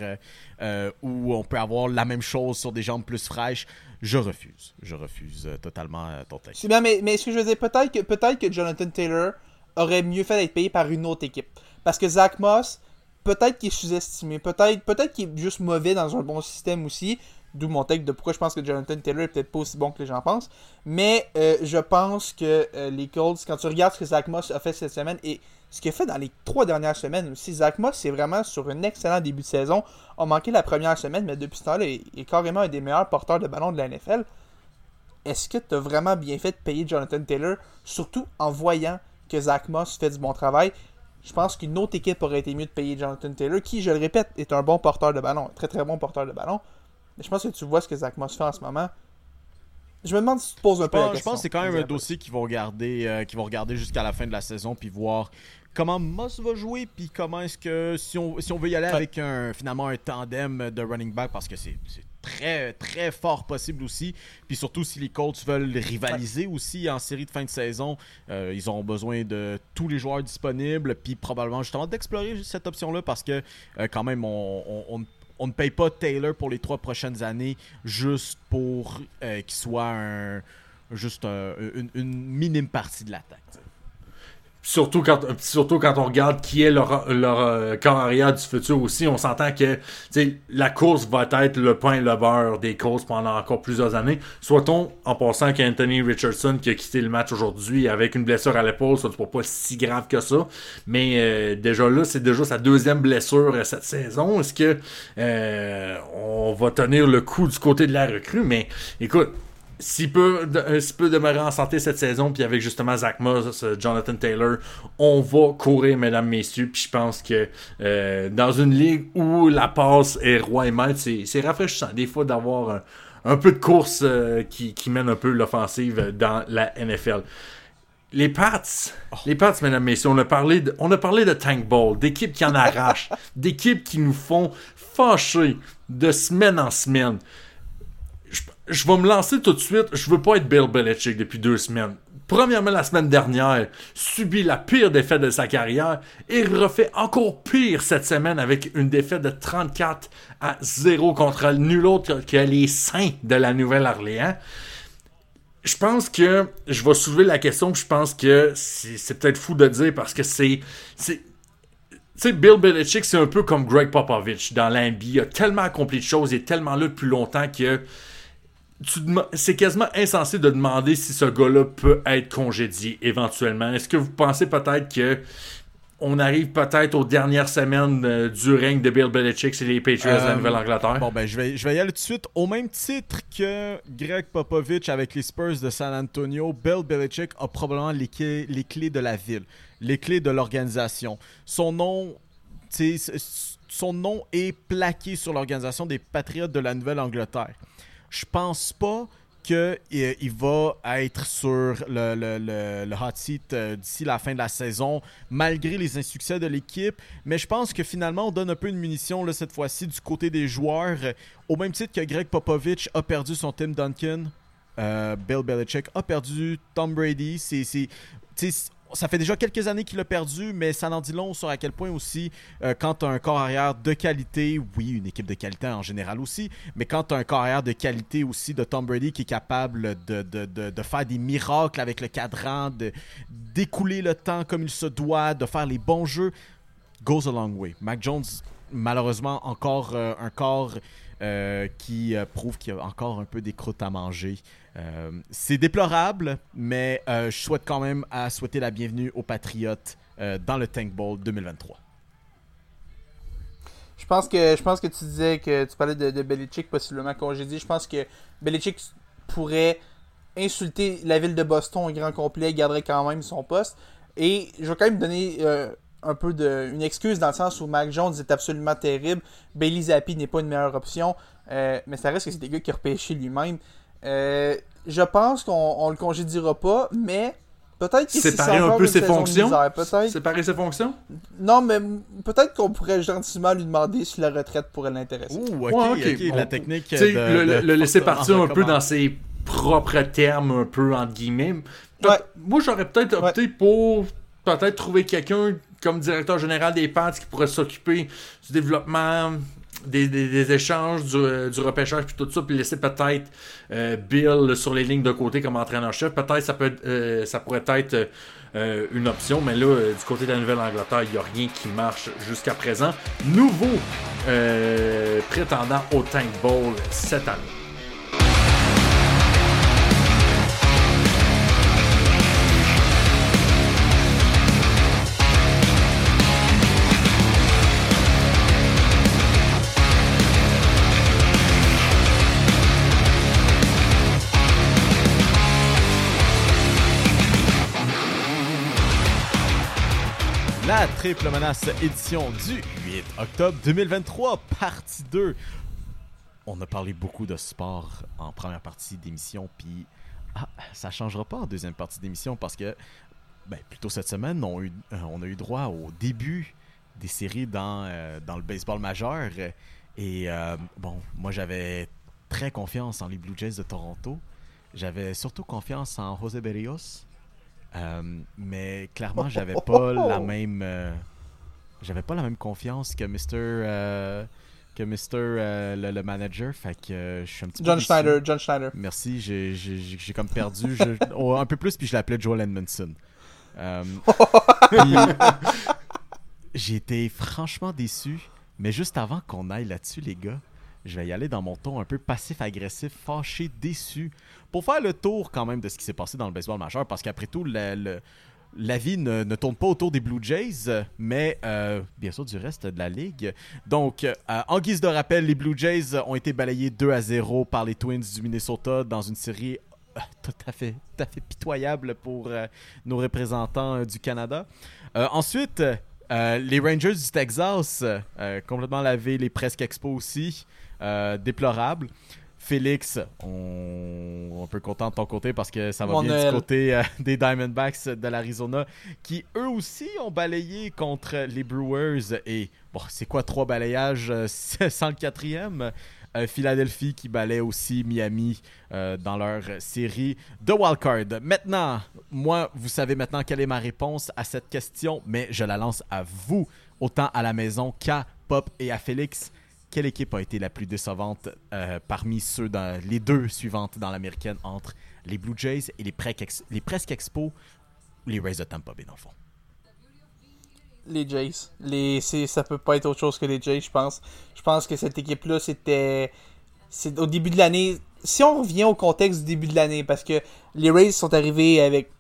euh, ou on peut avoir la même chose sur des jambes plus fraîches. Je refuse. Je refuse totalement ton texte. Bien, mais, mais ce que je veux dire, peut-être que, peut-être que Jonathan Taylor aurait mieux fait d'être payé par une autre équipe. Parce que Zach Moss, peut-être qu'il est sous-estimé, peut-être peut-être qu'il est juste mauvais dans un bon système aussi. D'où mon texte de pourquoi je pense que Jonathan Taylor est peut-être pas aussi bon que les gens pensent. Mais euh, je pense que euh, les Colts, quand tu regardes ce que Zach Moss a fait cette semaine et ce qu'il a fait dans les trois dernières semaines aussi, Zach Moss, c'est vraiment sur un excellent début de saison. A manqué la première semaine, mais depuis ce temps-là, il est carrément un des meilleurs porteurs de ballon de la NFL est-ce que tu as vraiment bien fait de payer Jonathan Taylor, surtout en voyant que Zach Moss fait du bon travail? Je pense qu'une autre équipe aurait été mieux de payer Jonathan Taylor, qui, je le répète, est un bon porteur de ballon, un très très bon porteur de ballon. Mais je pense que tu vois ce que Zach Moss fait en ce moment. Je me demande si tu te poses un Je peu la pense, je question. pense que c'est quand même un dossier qu'ils vont regarder, euh, qu'ils vont regarder jusqu'à la fin de la saison puis voir comment Moss va jouer puis comment est-ce que si on, si on veut y aller Ouais. avec un finalement un tandem de running back parce que c'est très très fort possible aussi puis surtout si les Colts veulent rivaliser aussi en série de fin de saison euh, ils auront besoin de tous les joueurs disponibles puis probablement justement d'explorer cette option là parce que euh, quand même on, on- on- on ne paye pas Taylor pour les trois prochaines années juste pour euh, qu'il soit un juste un- une, une minime partie de l'attaque. Surtout quand, surtout quand on regarde qui est leur, leur euh, corps du futur aussi, on s'entend que la course va être le pain et le beurre des courses pendant encore plusieurs années. Soit-on en pensant qu'Anthony Richardson qui a quitté le match aujourd'hui avec une blessure à l'épaule, ça ne pas si grave que ça. Mais euh, déjà là, c'est déjà sa deuxième blessure euh, cette saison. Est-ce que on va tenir le coup du côté de la recrue? Mais écoute, s'il peut, de- euh, peut demeurer en santé cette saison, puis avec justement Zach Moss, euh, Jonathan Taylor, on va courir, mesdames, messieurs. Puis je pense que euh, dans une ligue où la passe est roi et maître, c'est, rafraîchissant des fois d'avoir un, un peu de course euh, qui, qui mène un peu l'offensive dans la NFL. Les Pats, les Pats, mesdames, messieurs, on a parlé de, on a parlé de Tank Ball, d'équipes qui en arrachent, d'équipes qui nous font fâcher de semaine en semaine. Je, vais me lancer tout de suite. Je veux pas être Bill Belichick depuis deux semaines. Premièrement, la semaine dernière, subit la pire défaite de sa carrière et refait encore pire cette semaine avec une défaite de 34 à 0 contre nul autre que les Saints de la Nouvelle-Orléans je pense que je vais soulever la question, je pense que c'est peut-être fou de dire parce que c'est. Tu sais, Bill Belichick, c'est un peu comme Greg Popovich dans l'NBA. Il a tellement accompli de choses, il est tellement là depuis longtemps que c'est quasiment insensé de demander si ce gars-là peut être congédié éventuellement. Est-ce que vous pensez peut-être que on arrive peut-être aux dernières semaines euh, du règne de Bill Belichick et les Patriots de la euh, Nouvelle-Angleterre? Bon, ben, je vais, je vais y aller tout de suite. Au même titre que Greg Popovich avec les Spurs de San Antonio, Bill Belichick a probablement les, clés, les clés de la ville, les clés de l'organisation. Son nom, son nom est plaqué sur l'organisation des Patriots de la Nouvelle-Angleterre. Je pense pas qu'il euh, va être sur le, hot seat euh, d'ici la fin de la saison, malgré les insuccès de l'équipe. Mais je pense que finalement, on donne un peu de munition là, cette fois-ci du côté des joueurs. Au même titre que Greg Popovich a perdu son Tim Duncan, euh, Bill Belichick a perdu Tom Brady. C'est ça fait déjà quelques années qu'il a perdu, mais ça en dit long sur à quel point aussi, euh, quand tu as un corps arrière de qualité, oui, une équipe de qualité en général aussi, mais quand tu as un corps arrière de qualité aussi de Tom Brady qui est capable de, faire des miracles avec le cadran, d'écouler le temps comme il se doit, de faire les bons jeux, goes a long way. Mac Jones, malheureusement, encore euh, un corps euh, qui prouve qu'il y a encore un peu des croûtes à manger. Euh, c'est déplorable, mais euh, je souhaite quand même à souhaiter la bienvenue aux Patriotes euh, dans le Tank Bowl 2023. Je pense que je pense que tu disais que tu parlais de, Belichick possiblement congédié. Je pense que Belichick pourrait insulter la ville de Boston au grand complet, garderait quand même son poste. Et je vais quand même donner un peu de une excuse dans le sens où Mac Jones est absolument terrible. Bailey Zappi n'est pas une meilleure option. mais ça reste que c'est des gars qui repêché lui-même. Euh, je pense qu'on le congédiera pas, mais peut-être qu'il Séparer un peu ses fonctions? Séparer ses fonctions? Non, mais peut-être qu'on pourrait gentiment lui demander si la retraite pourrait l'intéresser. Ouh, ok, la technique. De, le, laisser partir un peu dans ses propres termes, un peu entre guillemets. Moi, j'aurais peut-être opté pour peut-être trouver quelqu'un comme directeur général des Pats qui pourrait s'occuper du développement des, échanges, du, euh, du, repêchage, puis tout ça, puis laisser peut-être euh, Bill sur les lignes de côté comme entraîneur-chef. Peut-être ça, peut, euh, ça pourrait être une option, mais là, du côté de la Nouvelle-Angleterre, il n'y a rien qui marche jusqu'à présent. Nouveau prétendant au Tank Bowl cette année. La triple menace édition du 8 octobre 2023, partie 2. On a parlé beaucoup de sport en première partie d'émission, puis ah, ça changera pas en deuxième partie d'émission parce que, ben, plutôt cette semaine, on a, eu, euh, droit au début des séries dans, euh, le baseball majeur. Et euh, bon, moi j'avais très confiance en les Blue Jays de Toronto. J'avais surtout confiance en José Berrios. Euh, mais clairement, j'avais pas la même. Euh, j'avais pas la même confiance que Mr. Euh, que Mr. Le, manager. Fait que je suis un petit John peu. Schneider, John Schneider. Merci, j'ai comme perdu. Oh, un peu plus, puis je l'appelais Joel Edmondson. j'ai été franchement déçu. Mais juste avant qu'on aille là-dessus, les gars, je vais y aller dans mon ton un peu passif-agressif, fâché, déçu, pour faire le tour quand même de ce qui s'est passé dans le baseball majeur, parce qu'après tout, la vie ne, tourne pas autour des Blue Jays, mais euh, bien sûr du reste de la ligue. Donc, euh, en guise de rappel, les Blue Jays ont été balayés 2 à 0 par les Twins du Minnesota dans une série euh, tout à fait, pitoyable pour nos représentants du Canada. ensuite, les Rangers du Texas, complètement lavés, les presque expos aussi. Euh, déplorable. Félix, on, un peu content de ton côté parce que ça va Mon bien Noël. du côté euh, des Diamondbacks de l'Arizona qui eux aussi ont balayé contre les Brewers et bon c'est quoi trois balayages euh, sans le quatrième? Euh, Philadelphie qui balaye aussi Miami dans leur série de wildcard. Maintenant, moi, vous savez maintenant quelle est ma réponse à cette question, mais je la lance à vous, autant à la maison qu'à Pop et à Félix. Quelle équipe a été la plus décevante euh, parmi ceux dans les deux suivantes dans l'américaine entre les Blue Jays et les, les Presque Expo ou les Rays de Tampa Bay dans le fond? Les Jays. Les, ça peut pas être autre chose que les Jays, je pense. Je pense que cette équipe-là, c'était. Au début de l'année. Si on revient au contexte du début de l'année, parce que les Rays sont arrivés avec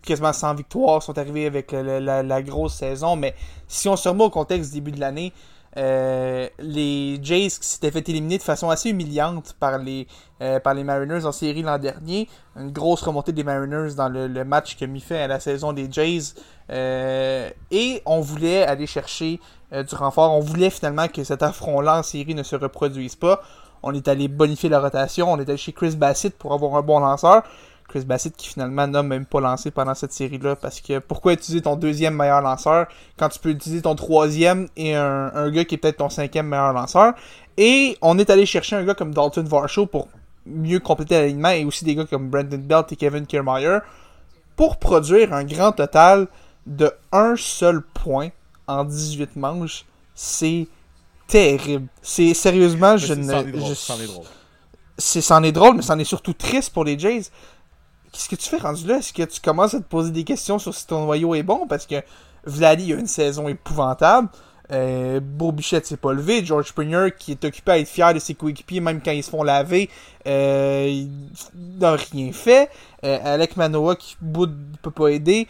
quasiment 100 victoires, sont arrivés avec la grosse saison, mais si on se remet au contexte du début de l'année, euh, les Jays qui s'étaient fait éliminer de façon assez humiliante par les, euh, par les Mariners en série l'an dernier. Une grosse remontée des Mariners dans le, match qui a mis fin à la saison des Jays. Euh, et on voulait aller chercher du renfort. On voulait finalement que cet affront-là en série ne se reproduise pas. On est allé bonifier la rotation. On est allé chez Chris Bassett pour avoir un bon lanceur. Chris Bassett qui finalement n'a même pas lancé pendant cette série-là. Parce que pourquoi utiliser ton deuxième meilleur lanceur quand tu peux utiliser ton troisième et un, un gars qui est peut-être ton cinquième meilleur lanceur? Et on est allé chercher un gars comme Dalton Varsho pour mieux compléter l'alignement et aussi des gars comme Brandon Belt et Kevin Kiermaier pour produire un grand total de un seul point en 18 manches. C'est terrible. C'est sérieusement, je C'est- ne. c'en est drôle, c'en est est drôle, mais c'en est surtout triste pour les Jays. Qu'est-ce que tu fais rendu là? Est-ce que tu commences à te poser des questions sur si ton noyau est bon? Parce que Vladdy a une saison épouvantable. Euh, Beau Bichette s'est pas levé. George Springer, qui est occupé à être fier de ses coéquipiers, même quand ils se font laver, euh, il n'a rien fait. Euh, Alec Manoa, qui boude, peut pas aider.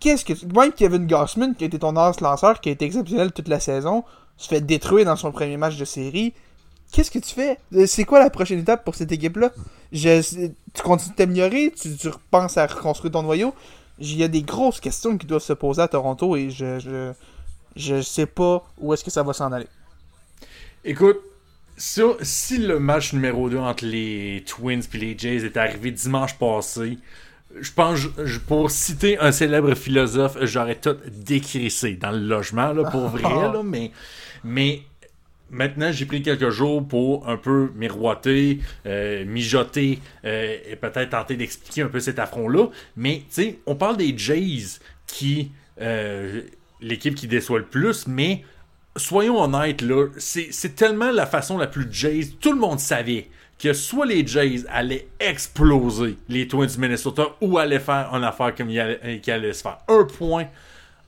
Qu'est-ce que tu... Même Kevin Gossman, qui a été ton as lanceur, qui a été exceptionnel toute la saison, se fait détruire dans son premier match de série. Qu'est-ce que tu fais? Euh, C'est quoi la prochaine étape pour cette équipe-là? Tu continues de t'améliorer? Tu, tu repenses à reconstruire ton noyau? Il y a des grosses questions qui doivent se poser à Toronto et je, je, je sais pas où est-ce que ça va s'en aller. Écoute, si, si le match numéro 2 entre les Twins et les Jays est arrivé dimanche passé, je pense, je- pour citer un célèbre philosophe, j'aurais tout décrissé dans le logement, là, pour vrai, là, mais, mais maintenant, j'ai pris quelques jours pour un peu miroiter, euh, mijoter euh, et peut-être tenter d'expliquer un peu cet affront-là. Mais, tu sais, on parle des Jays qui. euh, L'équipe qui déçoit le plus, mais soyons honnêtes, là, c'est tellement la façon la plus Jays. Tout le monde savait que soit les Jays allaient exploser les Twins du Minnesota ou allaient faire une affaire comme il allait se faire. Un point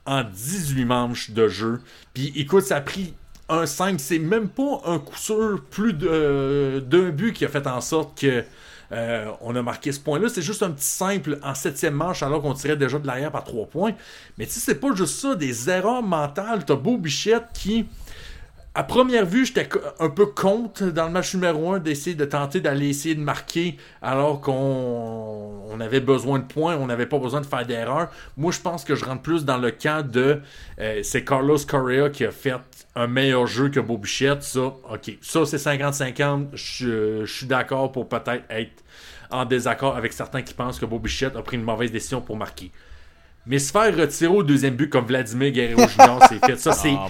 en 18 manches de jeu. Puis écoute, ça a pris un 5. C'est même pas un coup sûr plus de- d'un but qui a fait en sorte que euh, on a marqué ce point-là. C'est juste un petit simple en septième manche alors qu'on tirait déjà de l'arrière par 3 points. Mais tu sais, c'est pas juste ça, des erreurs mentales. T'as Beau Bichette qui. À première vue, j'étais un peu contre dans le match numéro 1 d'essayer de tenter d'aller essayer de marquer alors qu'on on avait besoin de points, on n'avait pas besoin de faire d'erreurs. Moi, je pense que je rentre plus dans le camp de euh, c'est Carlos Correa qui a fait un meilleur jeu que Bobichette. Ça, ok. Ça, c'est 50-50. Je je suis d'accord pour peut-être être en désaccord avec certains qui pensent que Bobichette a pris une mauvaise décision pour marquer. Mais se faire retirer au deuxième but comme Vladimir Guerrero Jr., c'est fait. Ça, c'est Oh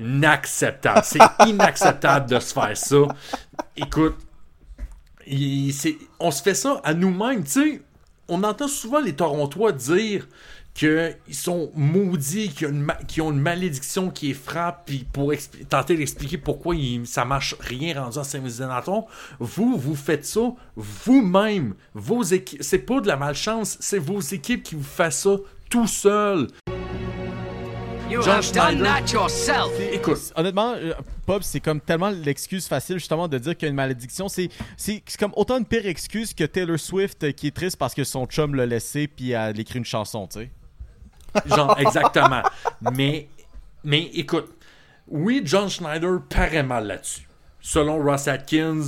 inacceptable. C'est inacceptable de se faire ça. Écoute, il- on se fait ça à nous-mêmes. Tu sais, on entend souvent les Torontois dire qu'ils sont maudits, qu'ils ont, une ont malédiction qui est frappe, puis pour tenter d'expliquer pourquoi il- ça marche rien rendu en service vous, vous faites ça vous-même. Vos équipes, c'est pas de la malchance, c'est vos équipes qui vous font ça tout seul. You John have done that yourself. Écoute, Honnêtement, euh, Pop, c'est comme tellement l'excuse facile justement de dire qu'il y a une malédiction. C'est comme autant une pire excuse que Taylor Swift euh, qui est triste parce que son chum l'a laissé puis elle écrit une chanson, tu sais. Genre, exactement. mais, mais écoute, oui, John Schneider paraît mal là-dessus. Selon Ross Atkins,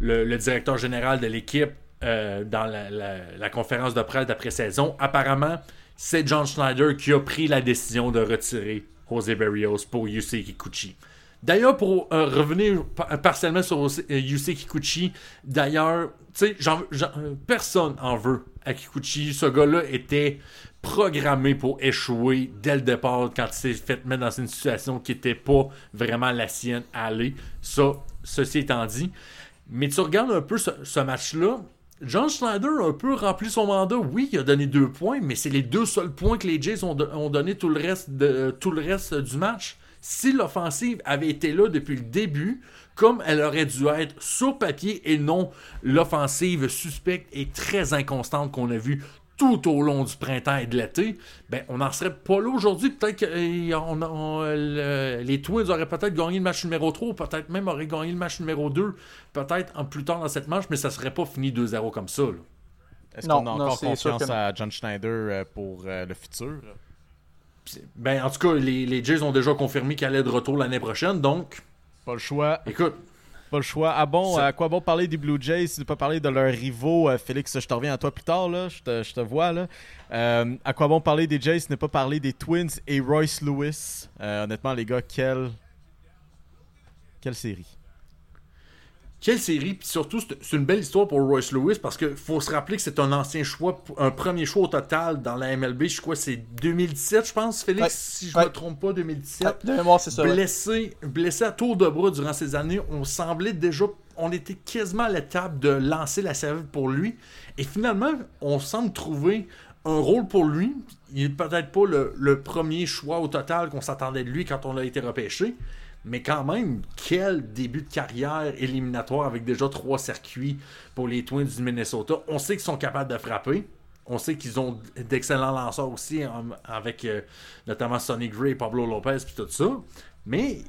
le, le directeur général de l'équipe, euh, dans la, la- la conférence de presse d'après-saison, apparemment, c'est John Schneider qui a pris la décision de retirer Jose Berrios pour Yusei Kikuchi. D'ailleurs, pour euh, revenir pa- partiellement sur euh, Yusei Kikuchi, d'ailleurs, euh, personne en veut à Kikuchi. Ce gars-là était programmé pour échouer dès le départ quand il s'est fait mettre dans une situation qui n'était pas vraiment la sienne à aller. Ça, ceci étant dit. Mais tu regardes un peu ce match-là. John Schneider a un peu rempli son mandat. Oui, il a donné deux points, mais c'est les deux seuls points que les Jays ont, ont donné tout le reste, tout le du match. Si l'offensive avait été là depuis le début, comme elle aurait dû être sur papier et non l'offensive suspecte et très inconstante qu'on a vue tout au long du printemps et de l'été, ben on n'en serait pas là aujourd'hui. Peut-être que euh, on- on- le- les Twins auraient peut-être gagné le match numéro 3, ou peut-être même auraient gagné le match numéro 2, peut-être en plus tard dans cette manche, mais ça serait pas fini 2-0 comme ça. là. Est-ce qu'on a non, encore confiance que à John Schneider euh, pour euh, le futur? Ben, en tout cas, les, les Jays ont déjà confirmé qu'elle allait de retour l'année prochaine, donc, Pas le choix. écoute, Pas le choix. Ah bon, à quoi bon parler des Blue Jays si tu pas parler de leurs rivaux Euh, Félix, je te reviens à toi plus tard, là. Je te, je te vois, là. Euh, à quoi bon parler des Jays si ne pas parler des Twins et Royce Lewis? Euh, Honnêtement, les gars, quelle. Quelle série. Quelle série, puis surtout, c'est une belle histoire pour Royce Lewis parce qu'il faut se rappeler que c'est un ancien choix, un premier choix au total dans la MLB. Je crois que c'est 2017, je pense, Félix, Ouais. si je Ouais. me trompe pas, 2017. Ah, De mémoire, c'est ça. ouais. blessé, blessé à tour de bras durant ces années, on semblait déjà, on était quasiment à l'étape de lancer la serviette pour lui. Et finalement, on semble trouver un rôle pour lui. Il n'est peut-être pas le, le premier choix au total qu'on s'attendait de lui quand on a été repêché. Mais quand même, quel début de carrière éliminatoire avec déjà trois circuits pour les Twins du Minnesota. On sait qu'ils sont capables de frapper. On sait qu'ils ont d'excellents lanceurs aussi, avec euh, notamment Sonny Gray, Pablo Lopez, puis tout ça. Mais,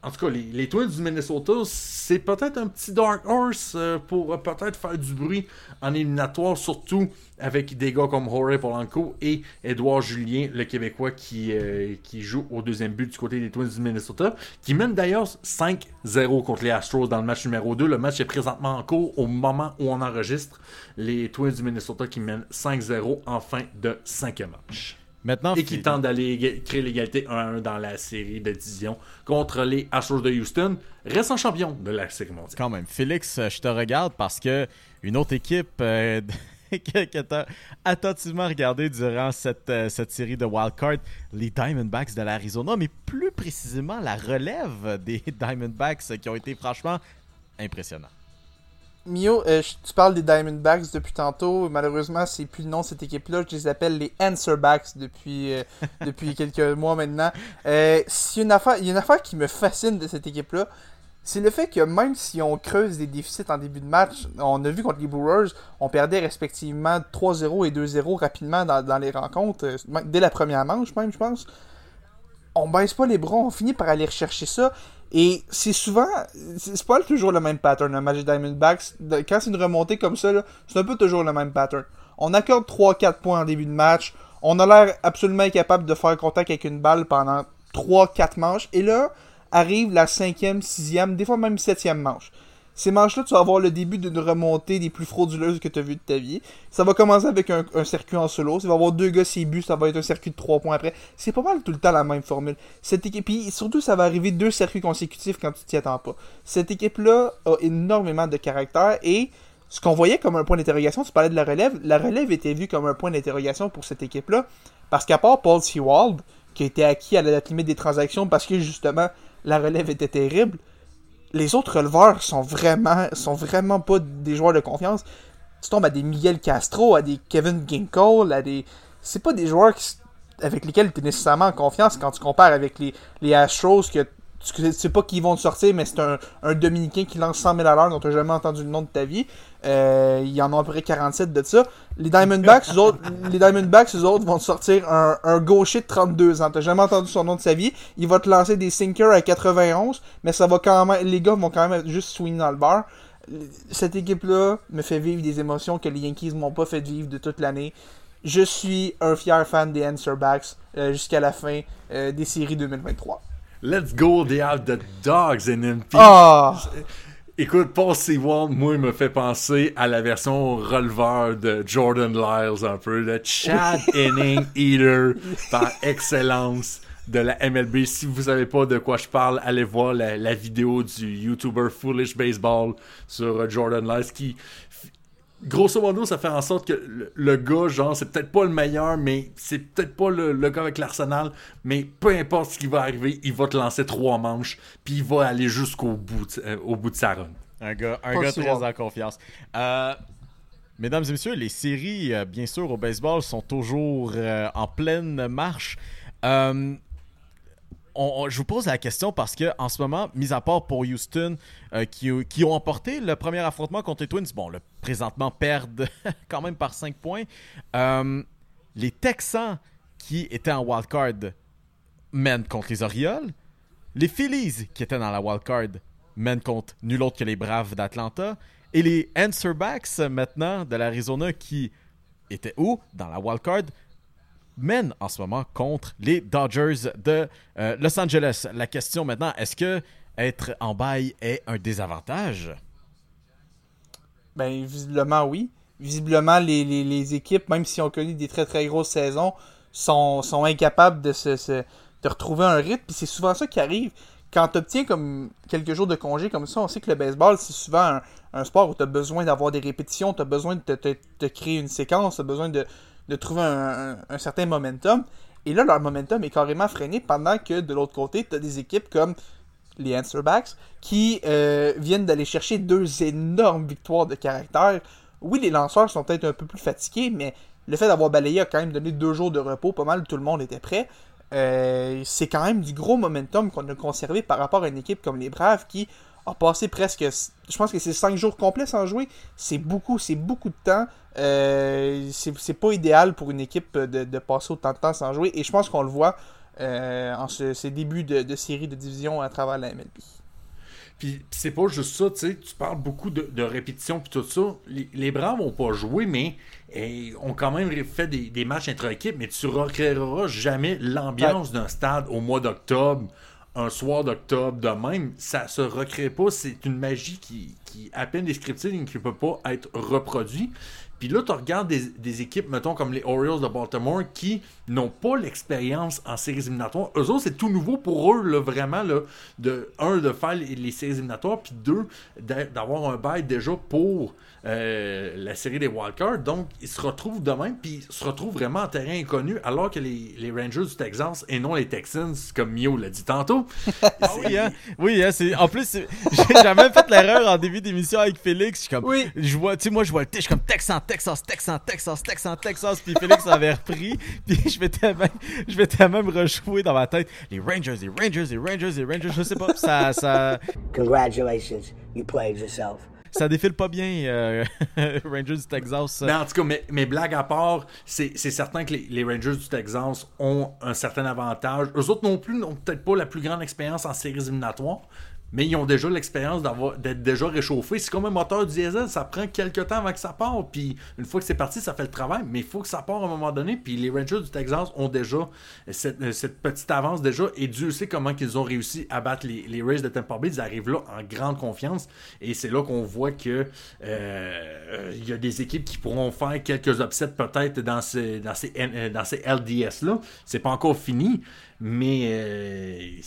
en tout cas, les, Twins du Minnesota, c'est peut-être un petit dark horse euh, pour peut-être faire du bruit en éliminatoire, surtout avec des gars comme Jorge Polanco et Edouard Julien, le Québécois qui, euh, qui joue au deuxième but du côté des Twins du Minnesota, qui mène d'ailleurs 5-0 contre les Astros dans le match numéro 2. Le match est présentement en cours au moment où on enregistre. Les Twins du Minnesota qui mènent 5-0 en fin de cinquième match. Maintenant, Et qui tentent d'aller créer l'égalité 1-1 dans la série de division contre les Astros de Houston, restant champion de la série mondiale. quand même. Félix, euh, je te regarde parce que une autre équipe euh, que, que t'as attentivement regardé durant cette, euh, cette série de wildcard, les Diamondbacks de l'Arizona, mais plus précisément la relève des Diamondbacks qui ont été franchement impressionnants. Mio, euh, tu parles des Diamondbacks depuis tantôt. Malheureusement, c'est plus le nom de cette équipe-là. Je les appelle les Answerbacks depuis, euh, depuis quelques mois maintenant. Euh, il y a une affaire qui me fascine de cette équipe-là, c'est le fait que même si on creuse des déficits en début de match, on a vu contre les Brewers, on perdait respectivement 3-0 et 2-0 rapidement dans, dans les rencontres, dès la première manche même, je pense. On baisse pas les bras, on finit par aller rechercher ça. Et c'est souvent, c'est pas toujours le même pattern, un match Diamondbacks. Quand c'est une remontée comme ça, c'est un peu toujours le même pattern. On accorde 3-4 points en début de match. On a l'air absolument incapable de faire contact avec une balle pendant 3-4 manches. Et là, arrive la cinquième, sixième, des fois même septième manche. Ces manches-là, tu vas avoir le début d'une remontée des plus frauduleuses que tu as vues de ta vie. Ça va commencer avec un, circuit en solo. Ça va avoir deux gars buts, ça va être un circuit de 3 points après. C'est pas mal tout le temps la même formule. Cette équipe, puis surtout, ça va arriver deux circuits consécutifs quand tu t'y attends pas. Cette équipe-là a énormément de caractère et ce qu'on voyait comme un point d'interrogation, tu parlais de la relève, la relève était vue comme un point d'interrogation pour cette équipe-là parce qu'à part Paul Sewald, qui a été acquis à la date limite des transactions parce que justement la relève était terrible, les autres releveurs sont vraiment, sont pas des joueurs de confiance. Tu tombes à des Miguel Castro, à des Kevin Ginkel, à des. C'est pas des joueurs avec lesquels tu es nécessairement en confiance quand tu compares avec les, les Astros que tu sais pas qui vont te sortir, mais c'est un, un Dominicain qui lance 100 000 à l'heure dont tu jamais entendu le nom de ta vie. Euh, il y en a à peu près 47 de ça. Les Diamondbacks, eux autres, les Diamondbacks, eux autres, vont te sortir un, un gaucher de 32 ans. T'as jamais entendu son nom de sa vie. Il va te lancer des sinkers à 91, mais ça va quand même, les gars vont quand même juste swing dans le bar. Cette équipe-là me fait vivre des émotions que les Yankees m'ont pas fait vivre de toute l'année. Je suis un fier fan des Answerbacks euh, jusqu'à la fin euh, des séries 2023. Let's go, they have the dogs in them. Ah! Écoute, Paul Sewald, moi, il me fait penser à la version releveur de Jordan Lyles un peu, le Chad Inning Eater par excellence. de la MLB. Si vous savez pas de quoi je parle, allez voir la, la vidéo du YouTuber Foolish Baseball sur euh, Jordan Lyles qui grosso modo, ça fait en sorte que le, le gars, genre, c'est peut-être pas le meilleur, mais c'est peut-être pas le, le gars avec l'Arsenal, mais peu importe ce qui va arriver, il va te lancer trois manches, puis il va aller jusqu'au bout, de- euh, au bout de sa run. Un gars, un gars très en confiance. Euh, mesdames et messieurs, les séries, euh, bien sûr, au baseball sont toujours euh, en pleine marche. Je vous pose la question parce que en ce moment, mis à part pour Houston, euh, qui, qui ont emporté le premier affrontement contre les Twins, bon, le, présentement perdent quand même par 5 points. Euh, les Texans, qui étaient en wildcard, mènent contre les Orioles. Les Phillies, qui étaient dans la wildcard, mènent contre nul autre que les Braves d'Atlanta. Et les Answerbacks, maintenant, de l'Arizona, qui étaient où? Dans la wildcard, mènent en ce moment contre les Dodgers de euh, Los Angeles. La question maintenant, est-ce que être en bail est un désavantage? Ben, visiblement, oui. Visiblement, les, équipes, même si ont connu des très très grosses saisons, sont, incapables de se, retrouver un rythme. Puis c'est souvent ça qui arrive. Quand tu obtiens comme quelques jours de congé comme ça, on sait que le baseball, c'est souvent un, sport où tu as besoin d'avoir des répétitions, tu as besoin de te créer une séquence, tu as besoin de, de trouver un, certain momentum. Et là, leur momentum est carrément freiné pendant que de l'autre côté, tu as des équipes comme les Answerbacks, qui euh, viennent d'aller chercher deux énormes victoires de caractère. Oui, les lanceurs sont peut-être un peu plus fatigués, mais le fait d'avoir balayé a quand même donné deux jours de repos, pas mal tout le monde était prêt. Euh, c'est quand même du gros momentum qu'on a conservé par rapport à une équipe comme les Braves qui a passé presque, je pense que c'est cinq jours complets sans jouer. C'est beaucoup, c'est beaucoup de temps. Euh, c'est pas idéal pour une équipe de, de passer autant de temps sans jouer. Et je pense qu'on le voit euh, en ce- ces débuts de, de série de division à travers la MLB. Puis c'est pas juste ça, tu sais, tu parles beaucoup de, de répétitions puis tout ça. Les, les Braves ont pas joué, mais eh, ont quand même fait des, des matchs intra-équipe, mais tu recréeras jamais l'ambiance d'un stade au mois d'octobre, un soir d'octobre de même. Ça se recrée pas, c'est une magie qui, qui est à peine descriptive et qui peut pas être reproduite. Puis là, tu regardes des, équipes, mettons, comme les Orioles de Baltimore, qui n'ont pas l'expérience en séries éliminatoires. Eux autres, c'est tout nouveau pour eux, là, vraiment, là, de, un, de faire les, les séries éliminatoires, puis deux, d'a- d'avoir un bail déjà pour euh, la série des wildcards. Donc, ils se retrouvent de même, puis ils se retrouvent vraiment en terrain inconnu, alors que les, les Rangers du Texas, et non les Texans, comme Mio l'a dit tantôt, Ah oui, hein? Oui, hein, c'est... En plus, j'ai jamais fait l'erreur en début d'émission avec Félix. Je suis comme... Oui. Je vois, tu sais, moi, je vois le T, je suis comme Texan, Texas, Texan, Texas, Texan, Texas. Puis Félix avait repris. Puis je m'étais même, je m'étais même rejoué dans ma tête. Les Rangers, les Rangers, les Rangers, les Rangers. Je sais pas. Ça, ça, Congratulations, you played yourself. Ça défile pas bien, euh, Rangers du Texas. Mais en tout cas, mes, mes blagues à part, c'est certain que les, les Rangers du Texas ont un certain avantage. Eux autres non plus n'ont peut-être pas la plus grande expérience en séries éliminatoires, mais ils ont déjà l'expérience d'être déjà réchauffés. C'est comme un moteur diesel, ça prend quelques temps avant que ça parte, puis une fois que c'est parti, ça fait le travail, mais il faut que ça parte à un moment donné, puis les Rangers du Texas ont déjà cette, cette petite avance déjà, et Dieu sait comment qu'ils ont réussi à battre les, Rays de Tampa Bay. Ils arrivent là en grande confiance, et c'est là qu'on voit que euh, il y a des équipes qui pourront faire quelques upsets peut-être dans ces, dans ces, euh, dans ces LDS-là. C'est pas encore fini, mais euh,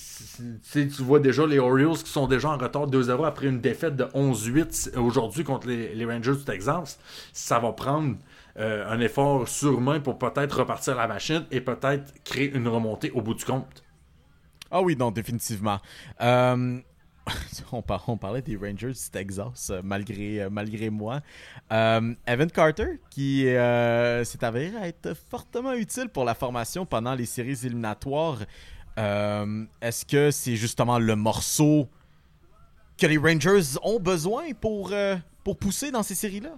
tu vois déjà les Orioles qui sont déjà en retard 2-0 après une défaite de 11-8 aujourd'hui contre les, Rangers du Texas. Ça va prendre euh, un effort surmain pour peut-être repartir la machine et peut-être créer une remontée au bout du compte. Ah oui, non, définitivement. Euh, on, par- on parlait des Rangers du Texas, euh, malgré, euh, malgré moi. Euh, Evan Carter, qui s'est avéré être fortement utile pour la formation pendant les séries éliminatoires. Est-ce que c'est justement le morceau que les Rangers ont besoin pour, pour pousser dans ces séries-là?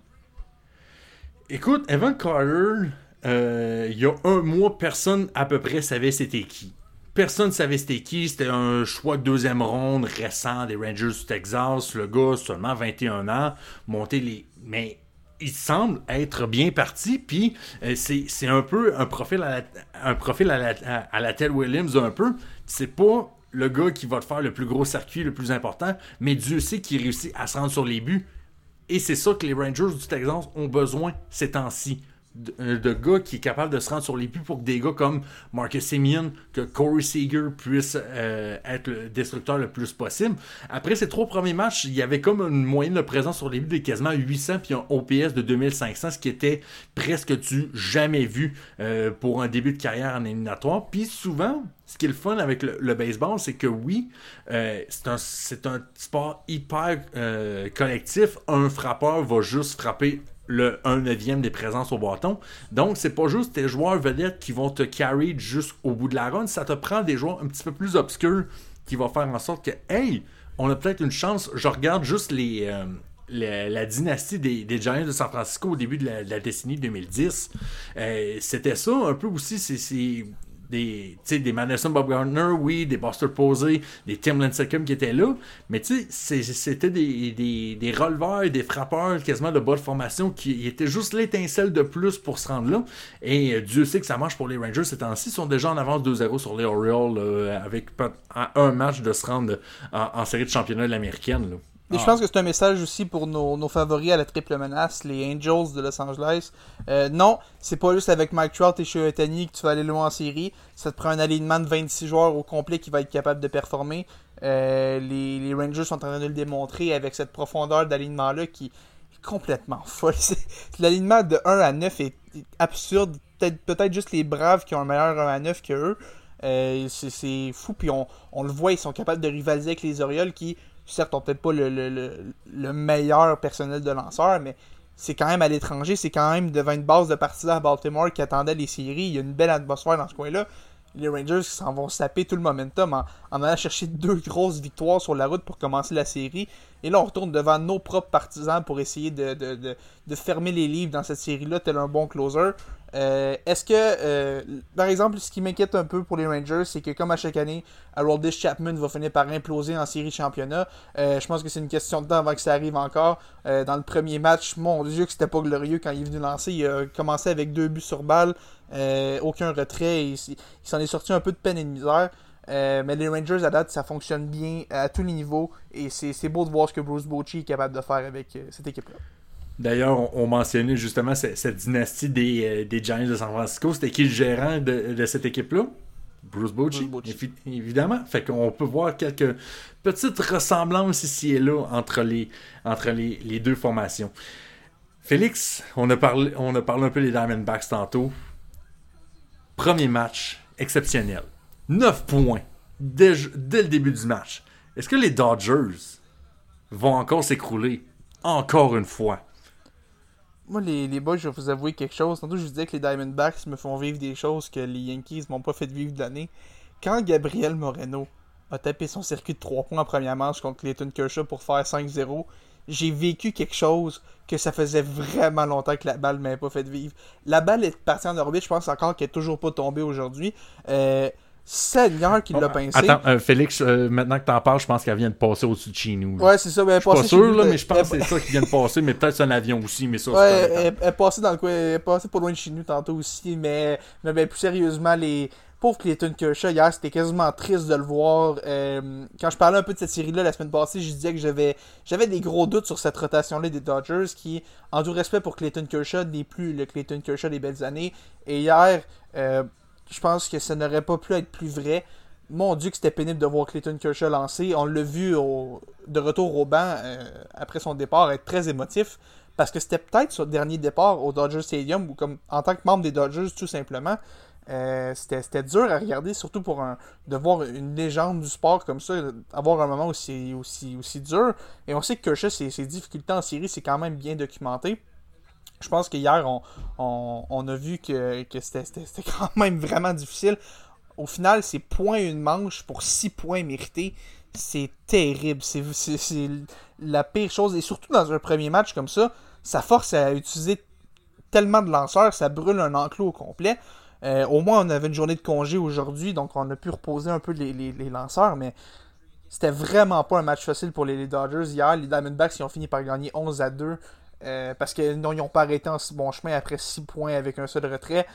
Écoute, Evan Carter, il y a un mois, personne à peu près savait c'était qui. Personne ne savait c'était qui. C'était un choix de deuxième ronde récent des Rangers du Texas. Le gars, seulement 21 ans, monté les. Mais il semble être bien parti. Puis euh, c'est un peu un profil à la, un profil à la, à, la Williams, un peu. C'est pas le gars qui va te faire le plus gros circuit, le plus important, mais Dieu sait qu'il réussit à se rendre sur les buts. Et c'est ça que les Rangers du Texas ont besoin ces temps-ci. De, euh, de gars qui est capable de se rendre sur les buts pour que des gars comme Marcus Simeon, que Corey Seager puisse euh, être le destructeur le plus possible. Après ces trois premiers matchs, il y avait comme une moyenne de présence sur les buts de quasiment 800 puis un OPS de 2500, ce qui était presque du jamais vu euh, pour un début de carrière en éliminatoire. Puis souvent, ce qui est le fun avec le, baseball, c'est que oui, c'est un, sport hyper collectif. Un frappeur va juste frapper le 1 neuvième des présences au bâton. Donc, c'est pas juste tes joueurs vedettes qui vont te carry jusqu'au bout de la run. Ça te prend des joueurs un petit peu plus obscurs qui vont faire en sorte que, hey, on a peut-être une chance. Je regarde juste euh, la, dynastie des, des Giants de San Francisco au début de la, décennie 2010. Euh, C'était ça un peu aussi. C'est des, des Madison Bob Gardner, oui, des Buster Posey, des Tim Lincecum qui étaient là, mais c'était des, des, des releveurs, des frappeurs quasiment de bas de formation qui étaient juste l'étincelle de plus pour se rendre là. Et euh, Dieu sait que ça marche pour les Rangers ces temps-ci. Ils sont déjà en avance 2-0 sur les Orioles euh, avec un match de se rendre en, en série de championnat de l'américaine. Et je pense que c'est un message aussi pour nos, nos favoris à la triple menace, les Angels de Los Angeles. Euh, non, c'est pas juste avec Mike Trout et Shohei que tu vas aller loin en série. Ça te prend un alignement de 26 joueurs au complet qui va être capable de performer. Euh, les, les Rangers sont en train de le démontrer avec cette profondeur d'alignement-là qui est complètement folle. L'alignement de 1 à 9 est absurde. Peut-être juste les Braves qui ont un meilleur 1 à 9 que eux. Euh, c'est- c'est fou, puis on, on le voit, ils sont capables de rivaliser avec les Orioles qui, certes, ont peut-être pas le, le- le- le meilleur personnel de lanceurs, mais c'est quand même à l'étranger, c'est quand même devant une base de partisans à Baltimore qui attendaient les séries. Il y a une belle atmosphère dans ce coin-là. Les Rangers s'en vont se taper tout le momentum en, en allant chercher deux grosses victoires sur la route pour commencer la série. Et là, on retourne devant nos propres partisans pour essayer de- de fermer les livres dans cette série-là, tel un bon closer. Euh, Est-ce que, euh, par exemple, ce qui m'inquiète un peu pour les Rangers, c'est que comme à chaque année, Haroldis Chapman va finir par imploser en série championnat. Euh, je pense que c'est une question de temps avant que ça arrive encore. Dans le premier match, mon Dieu que c'était pas glorieux quand il est venu lancer. Il a commencé avec deux buts sur balle, aucun retrait. Il, s'en est sorti un peu de peine et de misère. Mais les Rangers à date, ça fonctionne bien à tous les niveaux. Et c'est beau de voir ce que Bruce Bochy est capable de faire avec cette équipe-là. D'ailleurs, on, on mentionnait justement cette, cette dynastie des, euh, des Giants de San Francisco. C'était qui le gérant de, de cette équipe-là? Bruce Bochy, évidemment. Fait qu'on peut voir quelques petites ressemblances ici et là entre les, entre les, les deux formations. Félix, on a, parlé, on a parlé un peu des Diamondbacks tantôt. Premier match exceptionnel. 9 points dès, dès le début du match. Est-ce que les Dodgers vont encore s'écrouler? Encore une fois? Moi, les, les boys, je vais vous avouer quelque chose. Tantôt, je vous disais que les Diamondbacks me font vivre des choses que les Yankees m'ont pas fait vivre de l'année. Quand Gabriel Moreno a tapé son circuit de 3 points en première manche contre Clayton Kershaw pour faire 5-0, j'ai vécu quelque chose que ça faisait vraiment longtemps que la balle m'avait pas fait vivre. La balle est partie en orbite, je pense encore qu'elle est toujours pas tombée aujourd'hui. Euh, Seigneur qui l'a pincé. Attends, euh, Félix, euh, maintenant que t'en parles, je pense qu'elle vient de passer au-dessus de chez nous. là. Ouais, c'est ça. Je suis pas sûr, là, mais je pense que c'est ça qui vient de passer, mais peut-être c'est un avion aussi, mais ça, Ouais, c'est pas elle, elle est passée dans le coin, elle est passée pas loin de chez nous tantôt aussi, mais, mais ben, plus sérieusement, les pauvres Clayton Kershaw, hier, c'était quasiment triste de le voir. Euh, quand je parlais un peu de cette série-là la semaine passée, je disais que j'avais j'avais des gros doutes sur cette rotation-là des Dodgers, qui, en tout respect pour Clayton Kershaw, n'est plus le Clayton Kershaw des belles années. Et hier, euh, je pense que ça n'aurait pas pu être plus vrai. Mon Dieu que c'était pénible de voir Clayton Kershaw lancer. On l'a vu de retour au banc euh, après son départ être très émotif. Parce que c'était peut-être son dernier départ au Dodger Stadium ou comme en tant que membre des Dodgers tout simplement. euh, c'était dur à regarder, surtout pour de voir une légende du sport comme ça, avoir un moment aussi dur. Et on sait que Kershaw, ses, ses difficultés en série, c'est quand même bien documenté. Je pense qu'hier, on, on, a vu que, c'était quand même vraiment difficile. Au final, c'est point une manche pour 6 points mérités. C'est terrible. C'est la pire chose. Et surtout dans un premier match comme ça, ça force à utiliser tellement de lanceurs, ça brûle un enclos au complet. Euh, au moins, on avait une journée de congé aujourd'hui, donc on a pu reposer un peu les lanceurs, mais c'était vraiment pas un match facile pour les, les Dodgers hier. Les Diamondbacks ils ont fini par gagner 11 à 2 euh, parce qu'ils n'ont pas arrêté en si bon chemin après 6 points avec un seul retrait.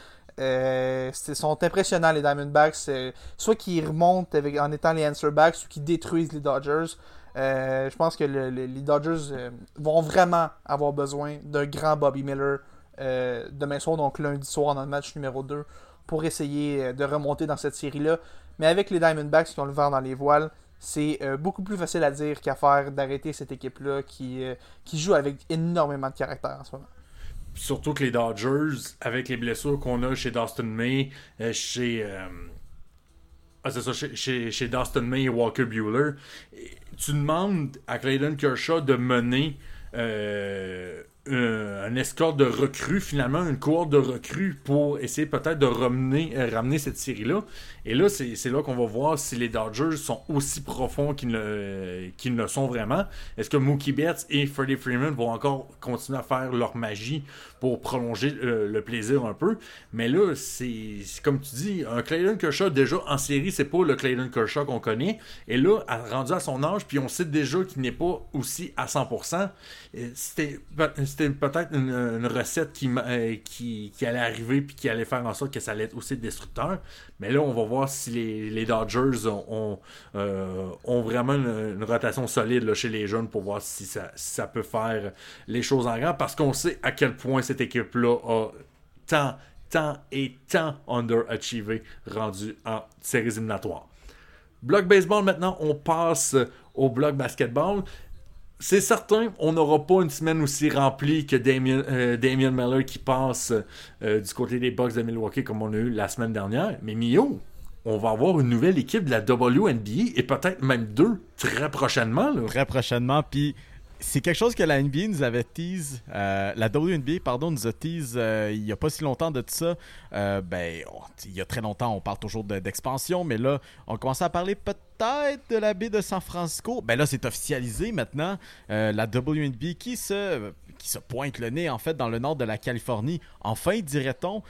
Euh, sont impressionnants les Diamondbacks. euh, soit qu'ils remontent en étant les answerbacks ou qu'ils détruisent les Dodgers. Euh, je pense que le- le- les Dodgers vont vraiment avoir besoin d'un grand Bobby Miller demain soir, donc lundi soir, dans le match numéro 2, pour essayer de remonter dans cette série-là. Mais avec les Diamondbacks qui ont le vent dans les voiles, c'est euh, beaucoup plus facile à dire qu'à faire d'arrêter cette équipe-là qui, euh, qui joue avec énormément de caractère en ce moment. Surtout que les Dodgers, avec les blessures qu'on a chez Dustin May, euh, chez, ah, ça, chez, chez, Dustin May et Walker Bueller, tu demandes à Clayton Kershaw de mener un, escorte de recrues, finalement, une cohorte de recrues pour essayer peut-être de ramener, ramener cette série-là. Et là, c'est là qu'on va voir si les Dodgers sont aussi profonds qu'ils ne, le sont vraiment. Est-ce que Mookie Betts et Freddie Freeman vont encore continuer à faire leur magie pour prolonger euh, le plaisir un peu? Mais là, c'est comme tu dis, un Clayton Kershaw, déjà en série, c'est pas le Clayton Kershaw qu'on connaît. Et là, rendu à son âge, puis on sait déjà qu'il n'est pas aussi à 100%, euh, c'était peut-être une, recette euh, qui, qui allait arriver puis qui allait faire en sorte que ça allait être aussi destructeur. Mais là, on va voir si les, Dodgers ont, euh, vraiment une, une rotation solide là, chez les jeunes pour voir si ça, si ça peut faire les choses en grand. Parce qu'on sait à quel point cette équipe-là a tant, tant et tant underachievé rendu en séries éliminatoires. Bloc baseball maintenant, on passe au bloc basketball. C'est certain, on n'aura pas une semaine aussi remplie que Damien, euh, Miller qui passe euh, du côté des Bucks de Milwaukee comme on a eu la semaine dernière. Mais Mio, on va avoir une nouvelle équipe de la WNBA et peut-être même deux très prochainement. Très prochainement. Puis c'est quelque chose que la NBA nous avait tease, euh, la WNBA, pardon, nous a tease euh, il y a pas si longtemps de tout ça. Euh, ben, il y a très longtemps, on parle toujours de- d'expansion, mais là, on commençait à parler peut-être de la baie de San Francisco. Ben là, c'est officialisé maintenant. La WNBA qui se qui se pointe le nez en fait dans le nord de la Californie. Enfin, dirait-on,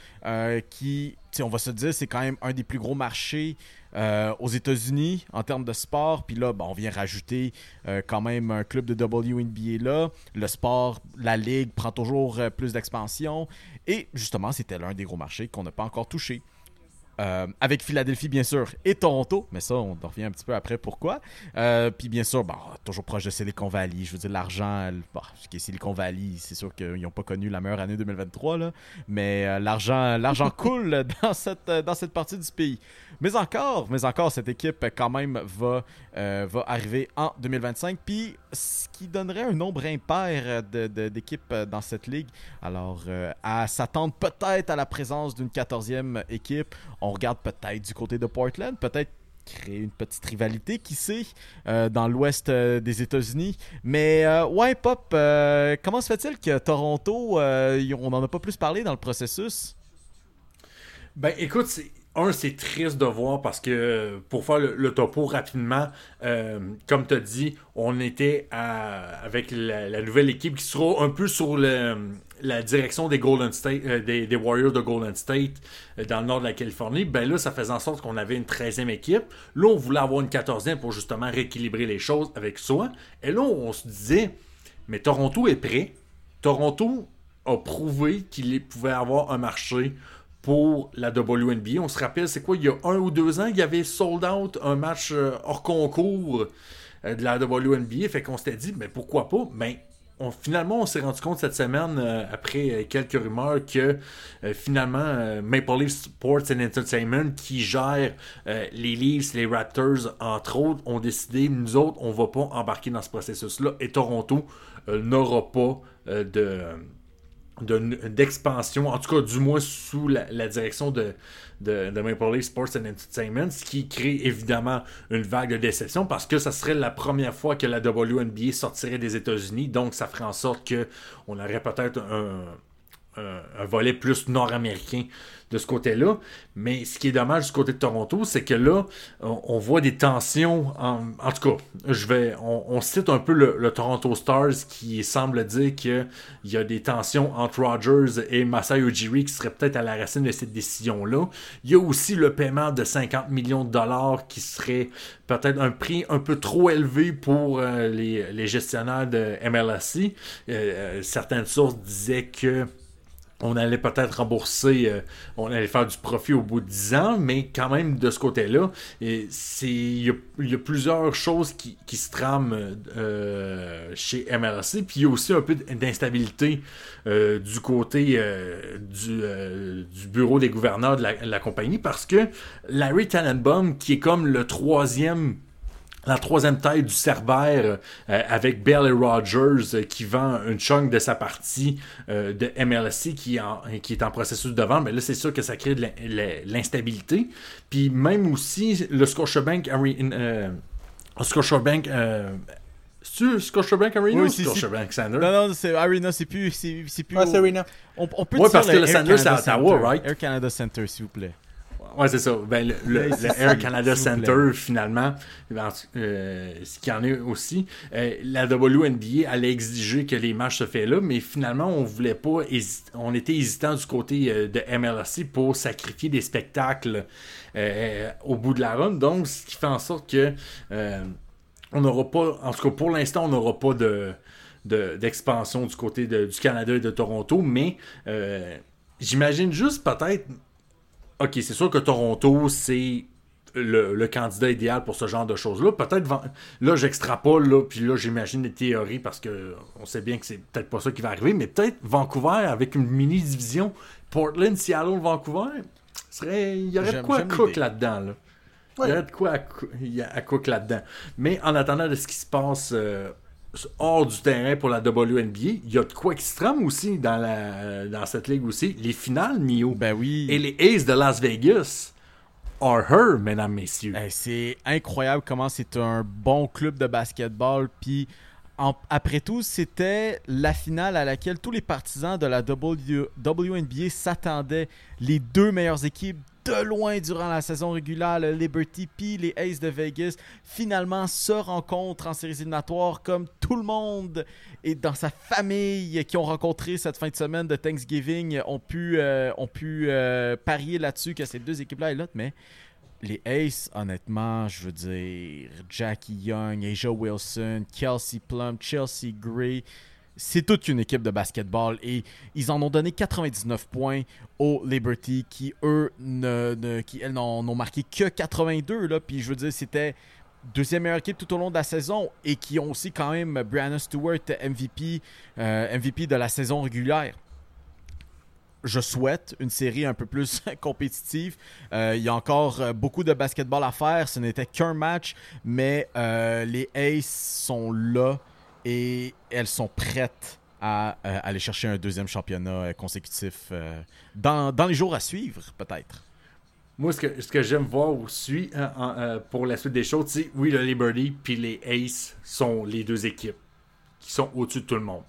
qui, on va se dire, c'est quand même un des plus gros marchés euh, aux États-Unis en termes de sport. Puis là, ben, on vient rajouter euh, quand même un club de WNBA là. Le sport, la ligue prend toujours euh, plus d'expansion. Et justement, c'était l'un des gros marchés qu'on n'a pas encore touché. Euh, avec Philadelphie, bien sûr, et Toronto, mais ça, on en revient un petit peu après pourquoi. Euh, puis bien sûr, bon, toujours proche de Silicon Valley. Je veux dire, l'argent, bon, ce qui est Silicon Valley, c'est sûr qu'ils n'ont pas connu la meilleure année 2023, là, mais euh, l'argent, l'argent coule dans cette, dans cette partie du pays. Mais encore, mais encore, cette équipe quand même va, va arriver en 2025. Puis ce qui donnerait un nombre impair de- de- d'équipes dans cette ligue. Alors, à s'attendre peut-être à la présence d'une 14e équipe. On regarde peut-être du côté de Portland, peut-être créer une petite rivalité, qui sait, euh, dans l'ouest euh, des États-Unis. Mais euh, ouais, Pop, comment se fait-il que Toronto, on n'en a pas plus parlé dans le processus? Ben écoute, un, c'est triste de voir parce que pour faire le, topo rapidement, comme tu as dit, on était avec la, la nouvelle équipe qui sera un peu sur le- la direction des Golden State, euh, des, Warriors de Golden State euh, dans le nord de la Californie. Ben là, ça faisait en sorte qu'on avait une 13e équipe. Là, on voulait avoir une 14e pour justement rééquilibrer les choses avec soi. Et là, on se disait, mais Toronto est prêt. Toronto a prouvé qu'il pouvait avoir un marché pour la WNBA. On se rappelle, c'est quoi, il y a un ou deux ans, il y avait sold out un match euh, hors concours de la WNBA. Fait qu'on s'était dit, mais pourquoi pas? Mais on- finalement, on s'est rendu compte cette semaine, euh, après euh, quelques rumeurs, que euh, finalement, euh, Maple Leaf Sports Entertainment, qui gère euh, les Leafs, les Raptors, entre autres, ont décidé, nous autres, on va pas embarquer dans ce processus-là. Et Toronto euh, n'aura pas euh, de de- d'expansion, en tout cas du moins sous la, la direction de, de, de Maple Leaf Sports and Entertainment, ce qui crée évidemment une vague de déception parce que ça serait la première fois que la WNBA sortirait des États-Unis, donc ça ferait en sorte que on aurait peut-être un, un, un volet plus nord-américain de ce côté-là. Mais ce qui est dommage du côté de Toronto, c'est que là, on, voit des tensions. En, tout cas, je vais, on, cite un peu le, Toronto Stars qui semble dire qu'il y a des tensions entre Rogers et Masai Ujiri qui seraient peut-être à la racine de cette décision-là. Il y a aussi le paiement de 50 millions de dollars qui serait peut-être un prix un peu trop élevé pour euh, les, gestionnaires de MLSC. Euh, euh, certaines sources disaient que on allait peut-être rembourser, euh, on allait faire du profit au bout de 10 ans, mais quand même de ce côté-là, il y, a- plusieurs choses qui, se trament euh, chez MLC, puis il y a aussi un peu d'instabilité euh, du côté du, bureau des gouverneurs de la, la compagnie, parce que Larry Tannenbaum, qui est comme le troisième la troisième taille du Cerbère euh, avec Bailey Rogers euh, qui vend une chunk de sa partie euh, de MLC qui est, en, qui est en processus de vente, mais là c'est sûr que ça crée de l'in- l'in- l'instabilité. Puis même aussi le Scotiabank Arena, euh, Scotiabank, euh, c'est Scotiabank Arena Oui, ou. Scotiabank Center? Non, non, c'est Arena, c'est plus. C'est c'est plus. Ouais, au- c'est Arena. On, on peut Ouais, dire parce que le Air Sandler, c'est à Ottawa, right? Air Canada Center, s'il vous plaît. Ouais, c'est ça. Ben, le, le- Ouais, le c'est Air Canada Center, finalement, ben, euh, ce qu'il y en a aussi, euh, la WNBA allait exiger que les matchs se fassent là, mais finalement, on voulait pas, on était hésitant du côté euh, de MLRC pour sacrifier des spectacles au bout de la run. Donc, ce qui fait en sorte que on n'aura pas, en tout cas pour l'instant, on n'aura pas de de- d'expansion du côté de- du Canada et de Toronto, mais j'imagine juste peut-être OK, c'est sûr que Toronto, c'est le, le candidat idéal pour ce genre de choses-là. Peut-être, là, j'extrapole, là, puis là, j'imagine des théories parce que on sait bien que c'est peut-être pas ça qui va arriver, mais peut-être Vancouver avec une mini-division, Portland, Seattle, Vancouver, serait, il y aurait de quoi à cook là-dedans, là. Il y aurait de quoi à, à cook là-dedans. Mais en attendant de ce qui se passe euh, hors du terrain pour la WNBA, il y a de quoi qui se trame aussi dans, la, dans cette ligue aussi. Les finales, Mio. Ben oui. Et les Aces de Las Vegas are her, mesdames, messieurs. C'est incroyable comment c'est un bon club de basketball. Puis en- après tout, c'était la finale à laquelle tous les partisans de la W- WNBA s'attendaient. Les deux meilleures équipes de loin durant la saison régulière, le Liberty puis les Aces de Vegas, finalement se rencontrent en séries éliminatoires comme tout le monde et dans sa famille qui ont rencontré cette fin de semaine de Thanksgiving ont pu, euh, ont pu euh, parier là-dessus que ces deux équipes-là étaient là, mais les Aces, honnêtement, je veux dire, Jackie Young, Asia Wilson, Kelsey Plum, Chelsea Gray, c'est toute une équipe de basketball et ils en ont donné 99 points aux Liberty qui, eux, ne, elles, n'ont marqué que 82. Là, puis je veux dire, c'était deuxième meilleure équipe tout au long de la saison et qui ont aussi quand même Brianna Stewart MVP, euh, de la saison régulière je souhaite une série un peu plus compétitive. Euh, il y a encore euh, beaucoup de basketball à faire. Ce n'était qu'un match, mais les Aces sont là et elles sont prêtes à euh, aller chercher un deuxième championnat euh, consécutif euh, dans, dans les jours à suivre, peut-être. Moi, ce que, ce que j'aime voir aussi pour la suite des choses, c'est oui, le Liberty puis les Aces sont les deux équipes qui sont au-dessus de tout le monde.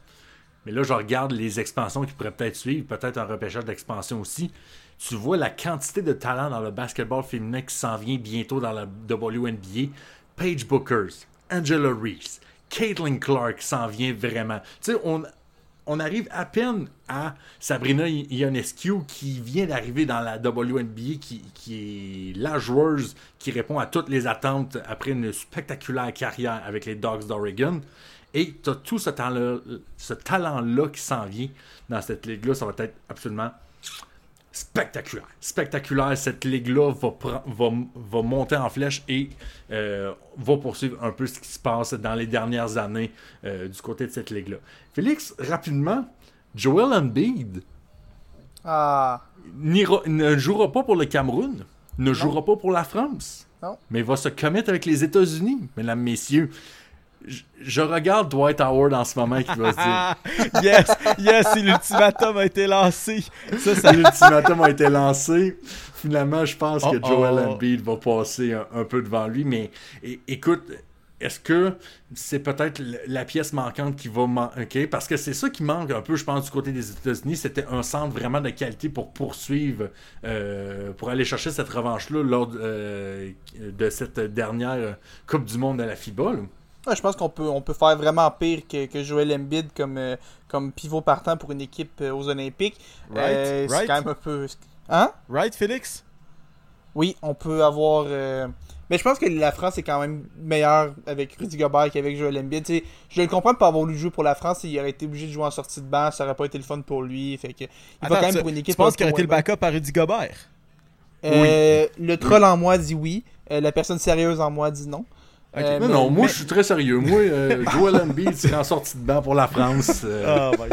Mais là, je regarde les expansions qui pourraient peut-être suivre, peut-être un repêchage d'expansion aussi. Tu vois la quantité de talent dans le basketball féminin qui s'en vient bientôt dans la WNBA. Paige Bookers, Angela Reese, Caitlin Clark s'en vient vraiment. Tu sais, on, arrive à peine à Sabrina Ionescu qui vient d'arriver dans la WNBA, qui, est la joueuse qui répond à toutes les attentes après une spectaculaire carrière avec les Dogs d'Oregon. Et tu as tout ce talent-là ce talent-là qui s'en vient dans cette ligue-là. Ça va être absolument spectaculaire. Spectaculaire. Cette ligue-là va, pre- va, va monter en flèche et euh, va poursuivre un peu ce qui se passe dans les dernières années euh, du côté de cette ligue-là. Félix, rapidement, Joel Embiid Ah, ne jouera pas pour le Cameroun, ne jouera pas pour la France, Non. mais va se commettre avec les États-Unis, mesdames, messieurs. Je, je regarde Dwight Howard en ce moment qui va se dire yes, yes, l'ultimatum a été lancé. Ça, ça L'ultimatum a été lancé. Finalement, je pense que Joel oh. Embiid va passer un, un peu devant lui. Mais écoute, est-ce que c'est peut-être la pièce manquante qui va manquer? Parce que c'est ça qui manque un peu, je pense, du côté des États-Unis. C'était un centre vraiment de qualité pour poursuivre, euh, pour aller chercher cette revanche-là lors de, euh, de cette dernière Coupe du Monde à la FIBA. là. Ouais, je pense qu'on peut, on peut faire vraiment pire que, que Joel Embiid comme, euh, comme pivot partant pour une équipe euh, aux Olympiques. Right, Euh, C'est quand même un peu. Hein? Right, Félix? Oui, on peut avoir. Mais je pense que la France est quand même meilleure avec Rudy Gobert qu'avec Joel Embiid. Tu sais, je le comprends de pas avoir voulu jouer pour la France. Il aurait été obligé de jouer en sortie de banc. Ça aurait pas été le fun pour lui. Fait que, il va quand même tu- pour une équipe. Tu penses qu'il aurait été le backup à Rudy Gobert? Le troll en moi dit oui. La personne sérieuse en moi dit non. Euh, Non, mais- non, moi mais- je suis très sérieux. Moi, euh, Joel Embiid, c'est en sortie de banc pour la France. euh, Oh.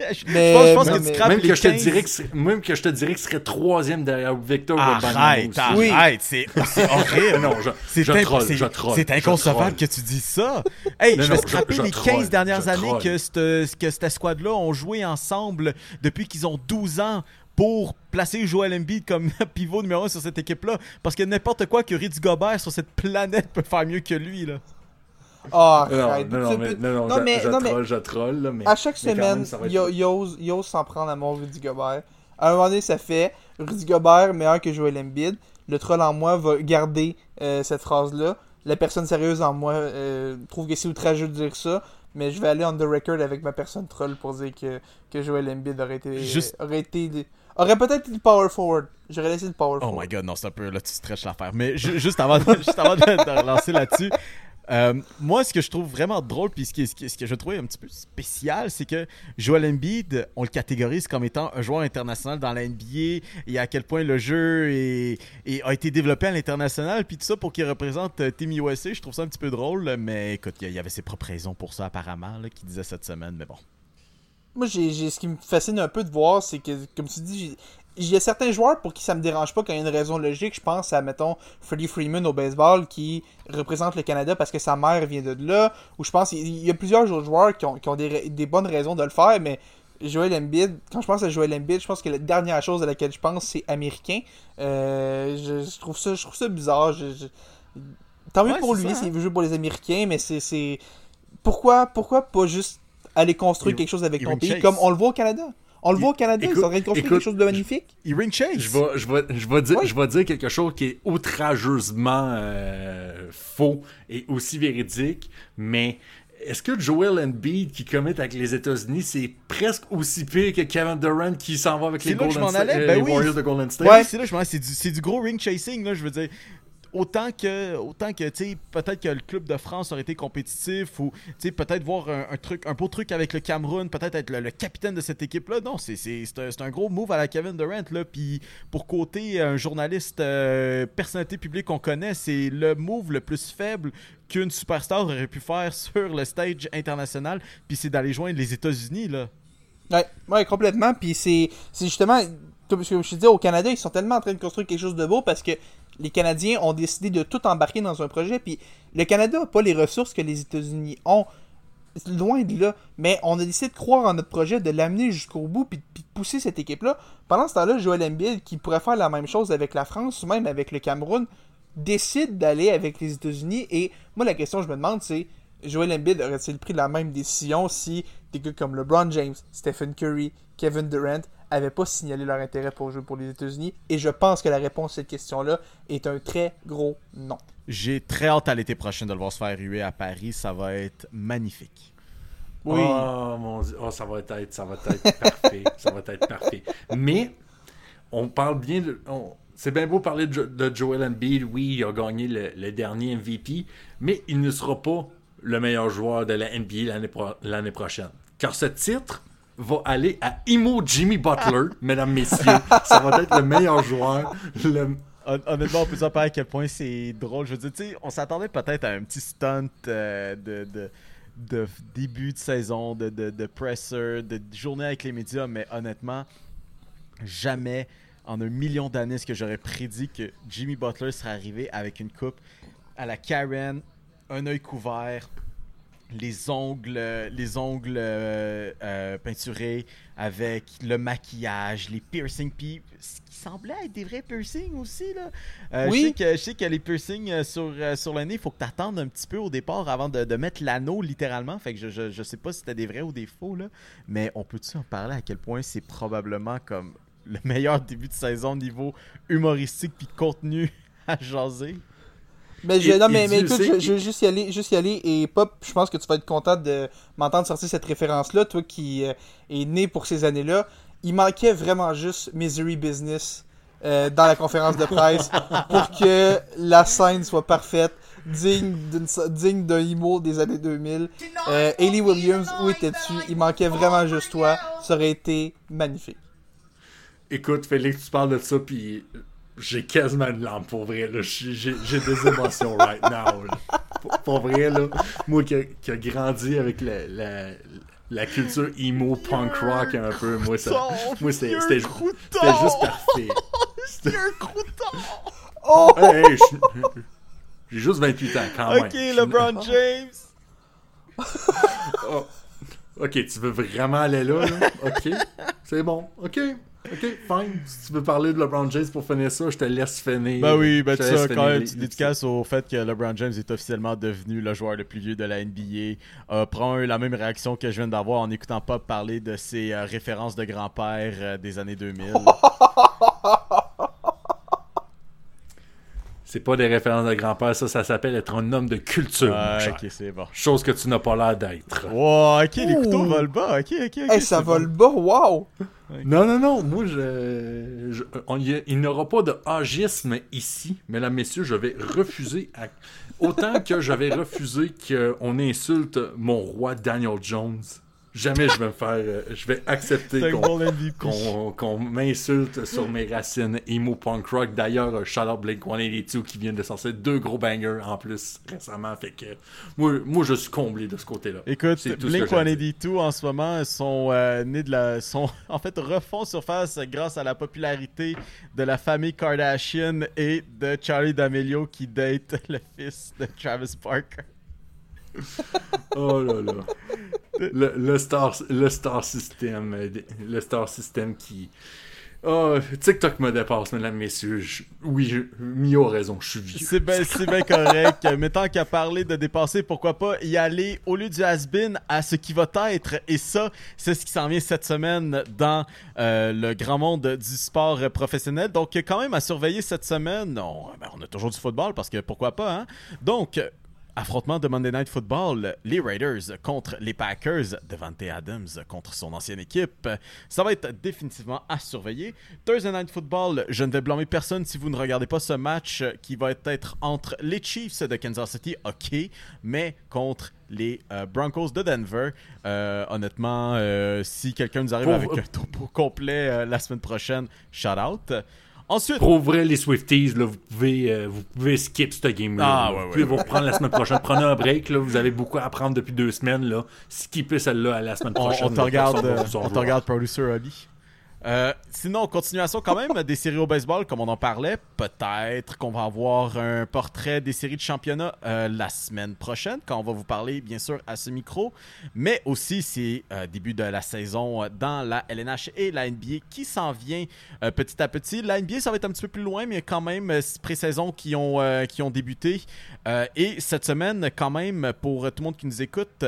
Je pense, je pense que tu même, les que je te 15. dirais que même que je te dirais que ce serait troisième derrière Victor Arrête, arrête, c'est c'est horrible. Non, je, C'est je imp- troll, c'est- je troll, c'est je inconcevable que tu dis ça. Hey, Non, je vais non, scraper je- les troll, 15 dernières années troll. que cette, que cette squad-là ont joué ensemble depuis qu'ils ont 12 ans pour placer Joel Embiid comme pivot numéro 1 sur cette équipe-là. Parce que n'importe quoi que Rudy Gobert sur cette planète peut faire mieux que lui. Là. Oh, Non, non, mais, non, non, non, je, mais- je non, mais- troll, je troll, là, mais... À chaque mais semaine, être- il ose s'en prendre à mon Rudy Gobert. À un moment donné, ça fait Rudy Gobert meilleur que Joel Embiid. Le troll en moi va garder euh, cette phrase-là. La personne sérieuse en moi euh, trouve que c'est outrageux de dire ça. Mais je vais aller on the record avec ma personne troll pour dire que, que Joel Embiid aurait été. Juste- Aurait, été aurait peut-être le power forward. J'aurais laissé le power Oh forward. my god, non, c'est un peu là, tu stretches l'affaire. Mais ju- juste avant, de- juste avant de, de relancer là-dessus, euh, moi, ce que je trouve vraiment drôle, puis ce, qui- ce, qui- ce que je trouvais un petit peu spécial, c'est que Joel Embiid, on le catégorise comme étant un joueur international dans la NBA, et à quel point le jeu est, est- a été développé à l'international, puis tout ça pour qu'il représente euh, Team USA, je trouve ça un petit peu drôle, mais écoute, il y, avait ses propres raisons pour ça apparemment, là, qu'il disait cette semaine, mais bon. Moi, j'ai, ce qui me fascine un peu de voir, c'est que, comme tu dis, il y a certains joueurs pour qui ça me dérange pas quand il y a une raison logique. Je pense à, mettons, Freddie Freeman au baseball qui représente le Canada parce que sa mère vient de là. Ou je pense il y a plusieurs autres joueurs qui ont, qui ont des, des bonnes raisons de le faire, mais Joel Embiid, quand je pense à Joel Embiid, je pense que la dernière chose à laquelle je pense, c'est américain. Euh, je, je trouve ça, je trouve ça bizarre. Je- je- Tant mieux Ouais, pour lui ça, s'il veut jouer pour les Américains, mais c'est. c'est... Pourquoi, pourquoi pas juste aller construire Il- quelque chose avec ton pays chase. comme on le voit au Canada? On le voit au Canada, ils sont en train de construire écoute, quelque chose de magnifique. Il ring chase! Je vais, je, vais, je, vais dire, Ouais. je vais dire quelque chose qui est outrageusement euh, faux et aussi véridique, mais est-ce que Joel Embiid qui commit avec les États-Unis, c'est presque aussi pire que Kevin Durant qui s'en va avec les, Golden m'en State- allais, euh, ben les oui. Warriors de Golden State? Ouais. c'est là, je me dis, c'est du, c'est du gros ring chasing, là, je veux dire. Autant que, autant que, peut-être que le club de France aurait été compétitif ou, peut-être voir un, truc, un beau truc avec le Cameroun, peut-être être le, capitaine de cette équipe-là. Non, c'est, un, un gros move à la Kevin Durant, là. Puis pour côté un journaliste, euh, personnalité publique qu'on connaît, c'est le move le plus faible qu'une superstar aurait pu faire sur le stage international. Puis c'est d'aller joindre les États-Unis, là. Ouais, ouais, complètement. Puis c'est justement, comme je te dis, au Canada, ils sont tellement en train de construire quelque chose de beau parce que les Canadiens ont décidé de tout embarquer dans un projet. Puis le Canada n'a pas les ressources que les États-Unis ont. Loin de là. Mais on a décidé de croire en notre projet, de l'amener jusqu'au bout, puis, puis de pousser cette équipe-là. Pendant ce temps-là, Joel Embiid, qui pourrait faire la même chose avec la France ou même avec le Cameroun, décide d'aller avec les États-Unis. Et moi, la question que je me demande, c'est Joel Embiid aurait-il pris la même décision si des gars comme LeBron James, Stephen Curry, Kevin Durant avaient pas signalé leur intérêt pour jouer pour les États-Unis Et je pense que la réponse à cette question-là est un très gros non. J'ai très hâte à l'été prochain de le voir se faire ruer à Paris. Ça va être magnifique. Oui. Oh mon dieu, oh, ça va être, ça va être parfait, ça va être parfait. Mais on parle bien de, on- c'est bien beau parler de, Jo- de Joel Embiid. Oui, il a gagné le, le dernier MVP, mais il ne sera pas le meilleur joueur de la NBA l'année pro- l'année prochaine. Car ce titre va aller à Imo Jimmy Butler, mesdames, messieurs. Ça va être le meilleur joueur. le- Hon- Honnêtement, on peut s'en parler à quel point c'est drôle. Je veux dire, tu sais, on s'attendait peut-être à un petit stunt euh, de, de, de début de saison, de, de, de presser, de journée avec les médias, mais honnêtement, jamais en un million d'années est-ce que j'aurais prédit que Jimmy Butler serait arrivé avec une coupe à la Karen, un œil couvert, les ongles, euh, les ongles euh, euh, peinturés avec le maquillage, les piercings, puis ce qui semblait être des vrais piercings aussi là. Euh, Oui. Je sais que je sais que les piercings sur sur le nez, il faut que tu attendes un petit peu au départ avant de, de mettre l'anneau littéralement. Fait que je, je, je sais pas si c'était des vrais ou des faux là, mais on peut-tu en parler à quel point c'est probablement comme le meilleur début de saison niveau humoristique puis contenu à jaser? Mais, je, Et- non, mais, mais écoute, je, je veux juste y aller, juste y aller. Et Pop, je pense que tu vas être content de m'entendre sortir cette référence-là, toi qui euh, est né pour ces années-là. Il manquait vraiment juste Misery Business euh, dans la conférence de presse pour que la scène soit parfaite, digne d'un emo des années 2000. Euh, Hayley Williams, où étais-tu? Il manquait vraiment juste toi. Ça aurait été magnifique. Écoute, Félix, tu parles de ça, puis j'ai quasiment une lampe pour vrai. là. J'ai des émotions right now. là. Pour, pour vrai, là, moi qui a, grandi avec la, la, la culture emo punk rock un peu, moi, ça, moi c'était juste parfait. C'était- Oh Hey, hey, je- J'ai juste 28 ans quand même. Ok, LeBron James. Ok, tu veux vraiment aller là, là? Ok, c'est bon. Ok, ok, fine. Si tu veux parler de LeBron James pour finir ça, je te laisse finir. Ben oui, ben tu sais, quand même, tu dédicaces au fait que LeBron James est officiellement devenu le joueur le plus vieux de la NBA. Euh, prends la même réaction que je viens d'avoir en écoutant Pop parler de ses euh, références de grand-père euh, des années 2000. C'est pas des références de grand-père, ça, ça s'appelle être un homme de culture. mon cher. ok, c'est bon. Chose que tu n'as pas l'air d'être. Wow, ok, les Ouh. couteaux volent bas. Ok, ok, ok. Hey, ça vole bas, wow Non, non, non, moi, je. je- on y a- il n'y aura pas de agisme ici, mesdames, messieurs, je vais refuser. à- Autant que j'avais refusé qu'on insulte mon roi Daniel Jones, jamais je vais me faire. euh, je vais accepter qu'on m'insulte sur mes racines emo punk rock. D'ailleurs, out Blink 182 qui vient de sortir deux gros bangers en plus récemment. Fait que moi, moi je suis comblé de ce côté-là. Écoute, Blink j'ai à dire. 182 en ce moment sont euh, nés de la. sont en fait refont surface grâce à la popularité de la famille Kardashian et de Charlie D'Amelio qui date le fils de Travis Parker. Oh là là. Le, star, system. Le star system qui. Oh, TikTok me dépasse, mesdames, messieurs. Oui, Mio a raison, je suis vieux. C'est bien correct. Mais tant qu'à parler de dépasser, pourquoi pas y aller au lieu du has-been à ce qui va être. Et ça, c'est ce qui s'en vient cette semaine dans euh, le grand monde du sport professionnel. Donc, quand même à surveiller cette semaine. On, ben, on a toujours du football parce que pourquoi pas, hein? Donc. Affrontement de Monday Night Football, les Raiders contre les Packers, Devante Adams contre son ancienne équipe. Ça va être définitivement à surveiller. Thursday Night Football, je ne vais blâmer personne si vous ne regardez pas ce match qui va être entre les Chiefs de Kansas City, ok, mais contre les euh, Broncos de Denver. Euh, honnêtement, euh, si quelqu'un nous arrive Pour- avec un topo complet la semaine prochaine, shout out. Ensuite, Pour vrai, les Swifties, là, vous, pouvez, euh, vous pouvez skip ce game-là. Ah, là. ouais, vous ouais, pouvez ouais. vous reprendre la semaine prochaine. Prenez un break, là, vous avez beaucoup à apprendre depuis deux semaines. Là. Skippez celle-là à la semaine on, prochaine. on te regarde, euh, on te vouloir. regarde, producer Oli. Euh, sinon, continuation quand même des séries au baseball, comme on en parlait. Peut-être qu'on va avoir un portrait des séries de championnat euh, la semaine prochaine, quand on va vous parler, bien sûr, à ce micro. Mais aussi, c'est euh, début de la saison dans la LNH et la NBA qui s'en vient petit à petit. La NBA, ça va être un petit peu plus loin, mais quand même six pré-saisons qui, ont, qui ont débuté. Et cette semaine, quand même, pour tout le monde qui nous écoute,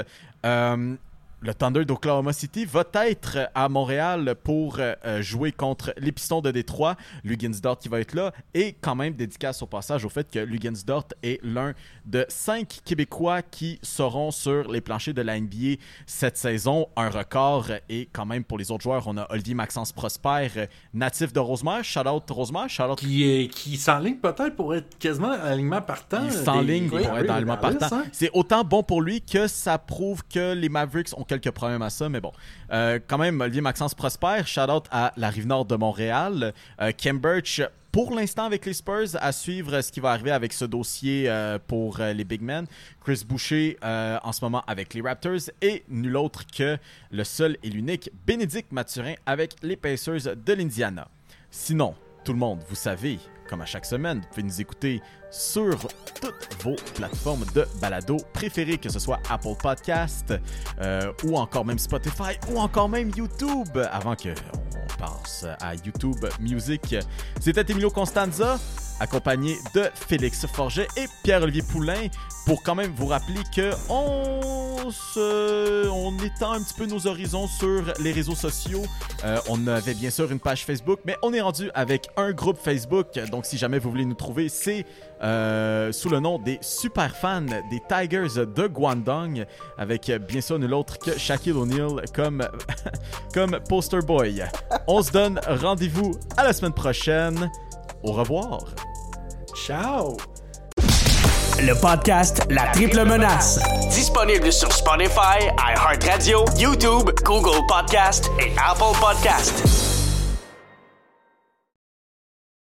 le Thunder d'Oklahoma City va être à Montréal pour euh, jouer contre les Pistons de Détroit. Luginsdort qui va être là. Et quand même, dédicace au passage au fait que Luginsdort est l'un de cinq Québécois qui seront sur les planchers de la NBA cette saison. Un record. Et quand même, pour les autres joueurs, on a Olivier Maxence Prosper, natif de Rosemère. Shout out Rosemère. Shout out Qui, est- qui s'enligne peut-être pour être quasiment à l'alignement partant. il s'enligne pour être dans Dallas, partant. hein? C'est autant bon pour lui que ça prouve que les Mavericks ont quelques problèmes à ça, mais bon. Euh, quand même, Olivier Maxence Prosper, shout out à la rive nord de Montréal. Euh, Birch, pour l'instant avec les Spurs, à suivre ce qui va arriver avec ce dossier euh, pour euh, les Big Men. Chris Boucher euh, en ce moment avec les Raptors et nul autre que le seul et l'unique Bénédicte Mathurin avec les Pacers de l'Indiana. Sinon, tout le monde, vous savez, comme à chaque semaine, vous pouvez nous écouter sur toutes vos plateformes de balado préférées, que ce soit Apple Podcast euh, ou encore même Spotify ou encore même YouTube. Avant que on passe à YouTube Music, c'était Emilio Constanza. accompagné de Félix Forget et Pierre-Olivier Poulain, pour quand même vous rappeler que on se... on étend un petit peu nos horizons sur les réseaux sociaux. Euh, on avait bien sûr une page Facebook, mais on est rendu avec un groupe Facebook. Donc si jamais vous voulez nous trouver, c'est euh, sous le nom des super fans des Tigers de Guangdong, avec bien sûr nul autre que Shaquille O'Neal comme, comme poster boy. On se donne rendez-vous à la semaine prochaine. Au revoir. Ciao! Le podcast La Triple Menace. Disponible sur Spotify, iHeartRadio, YouTube, Google Podcast et Apple Podcast.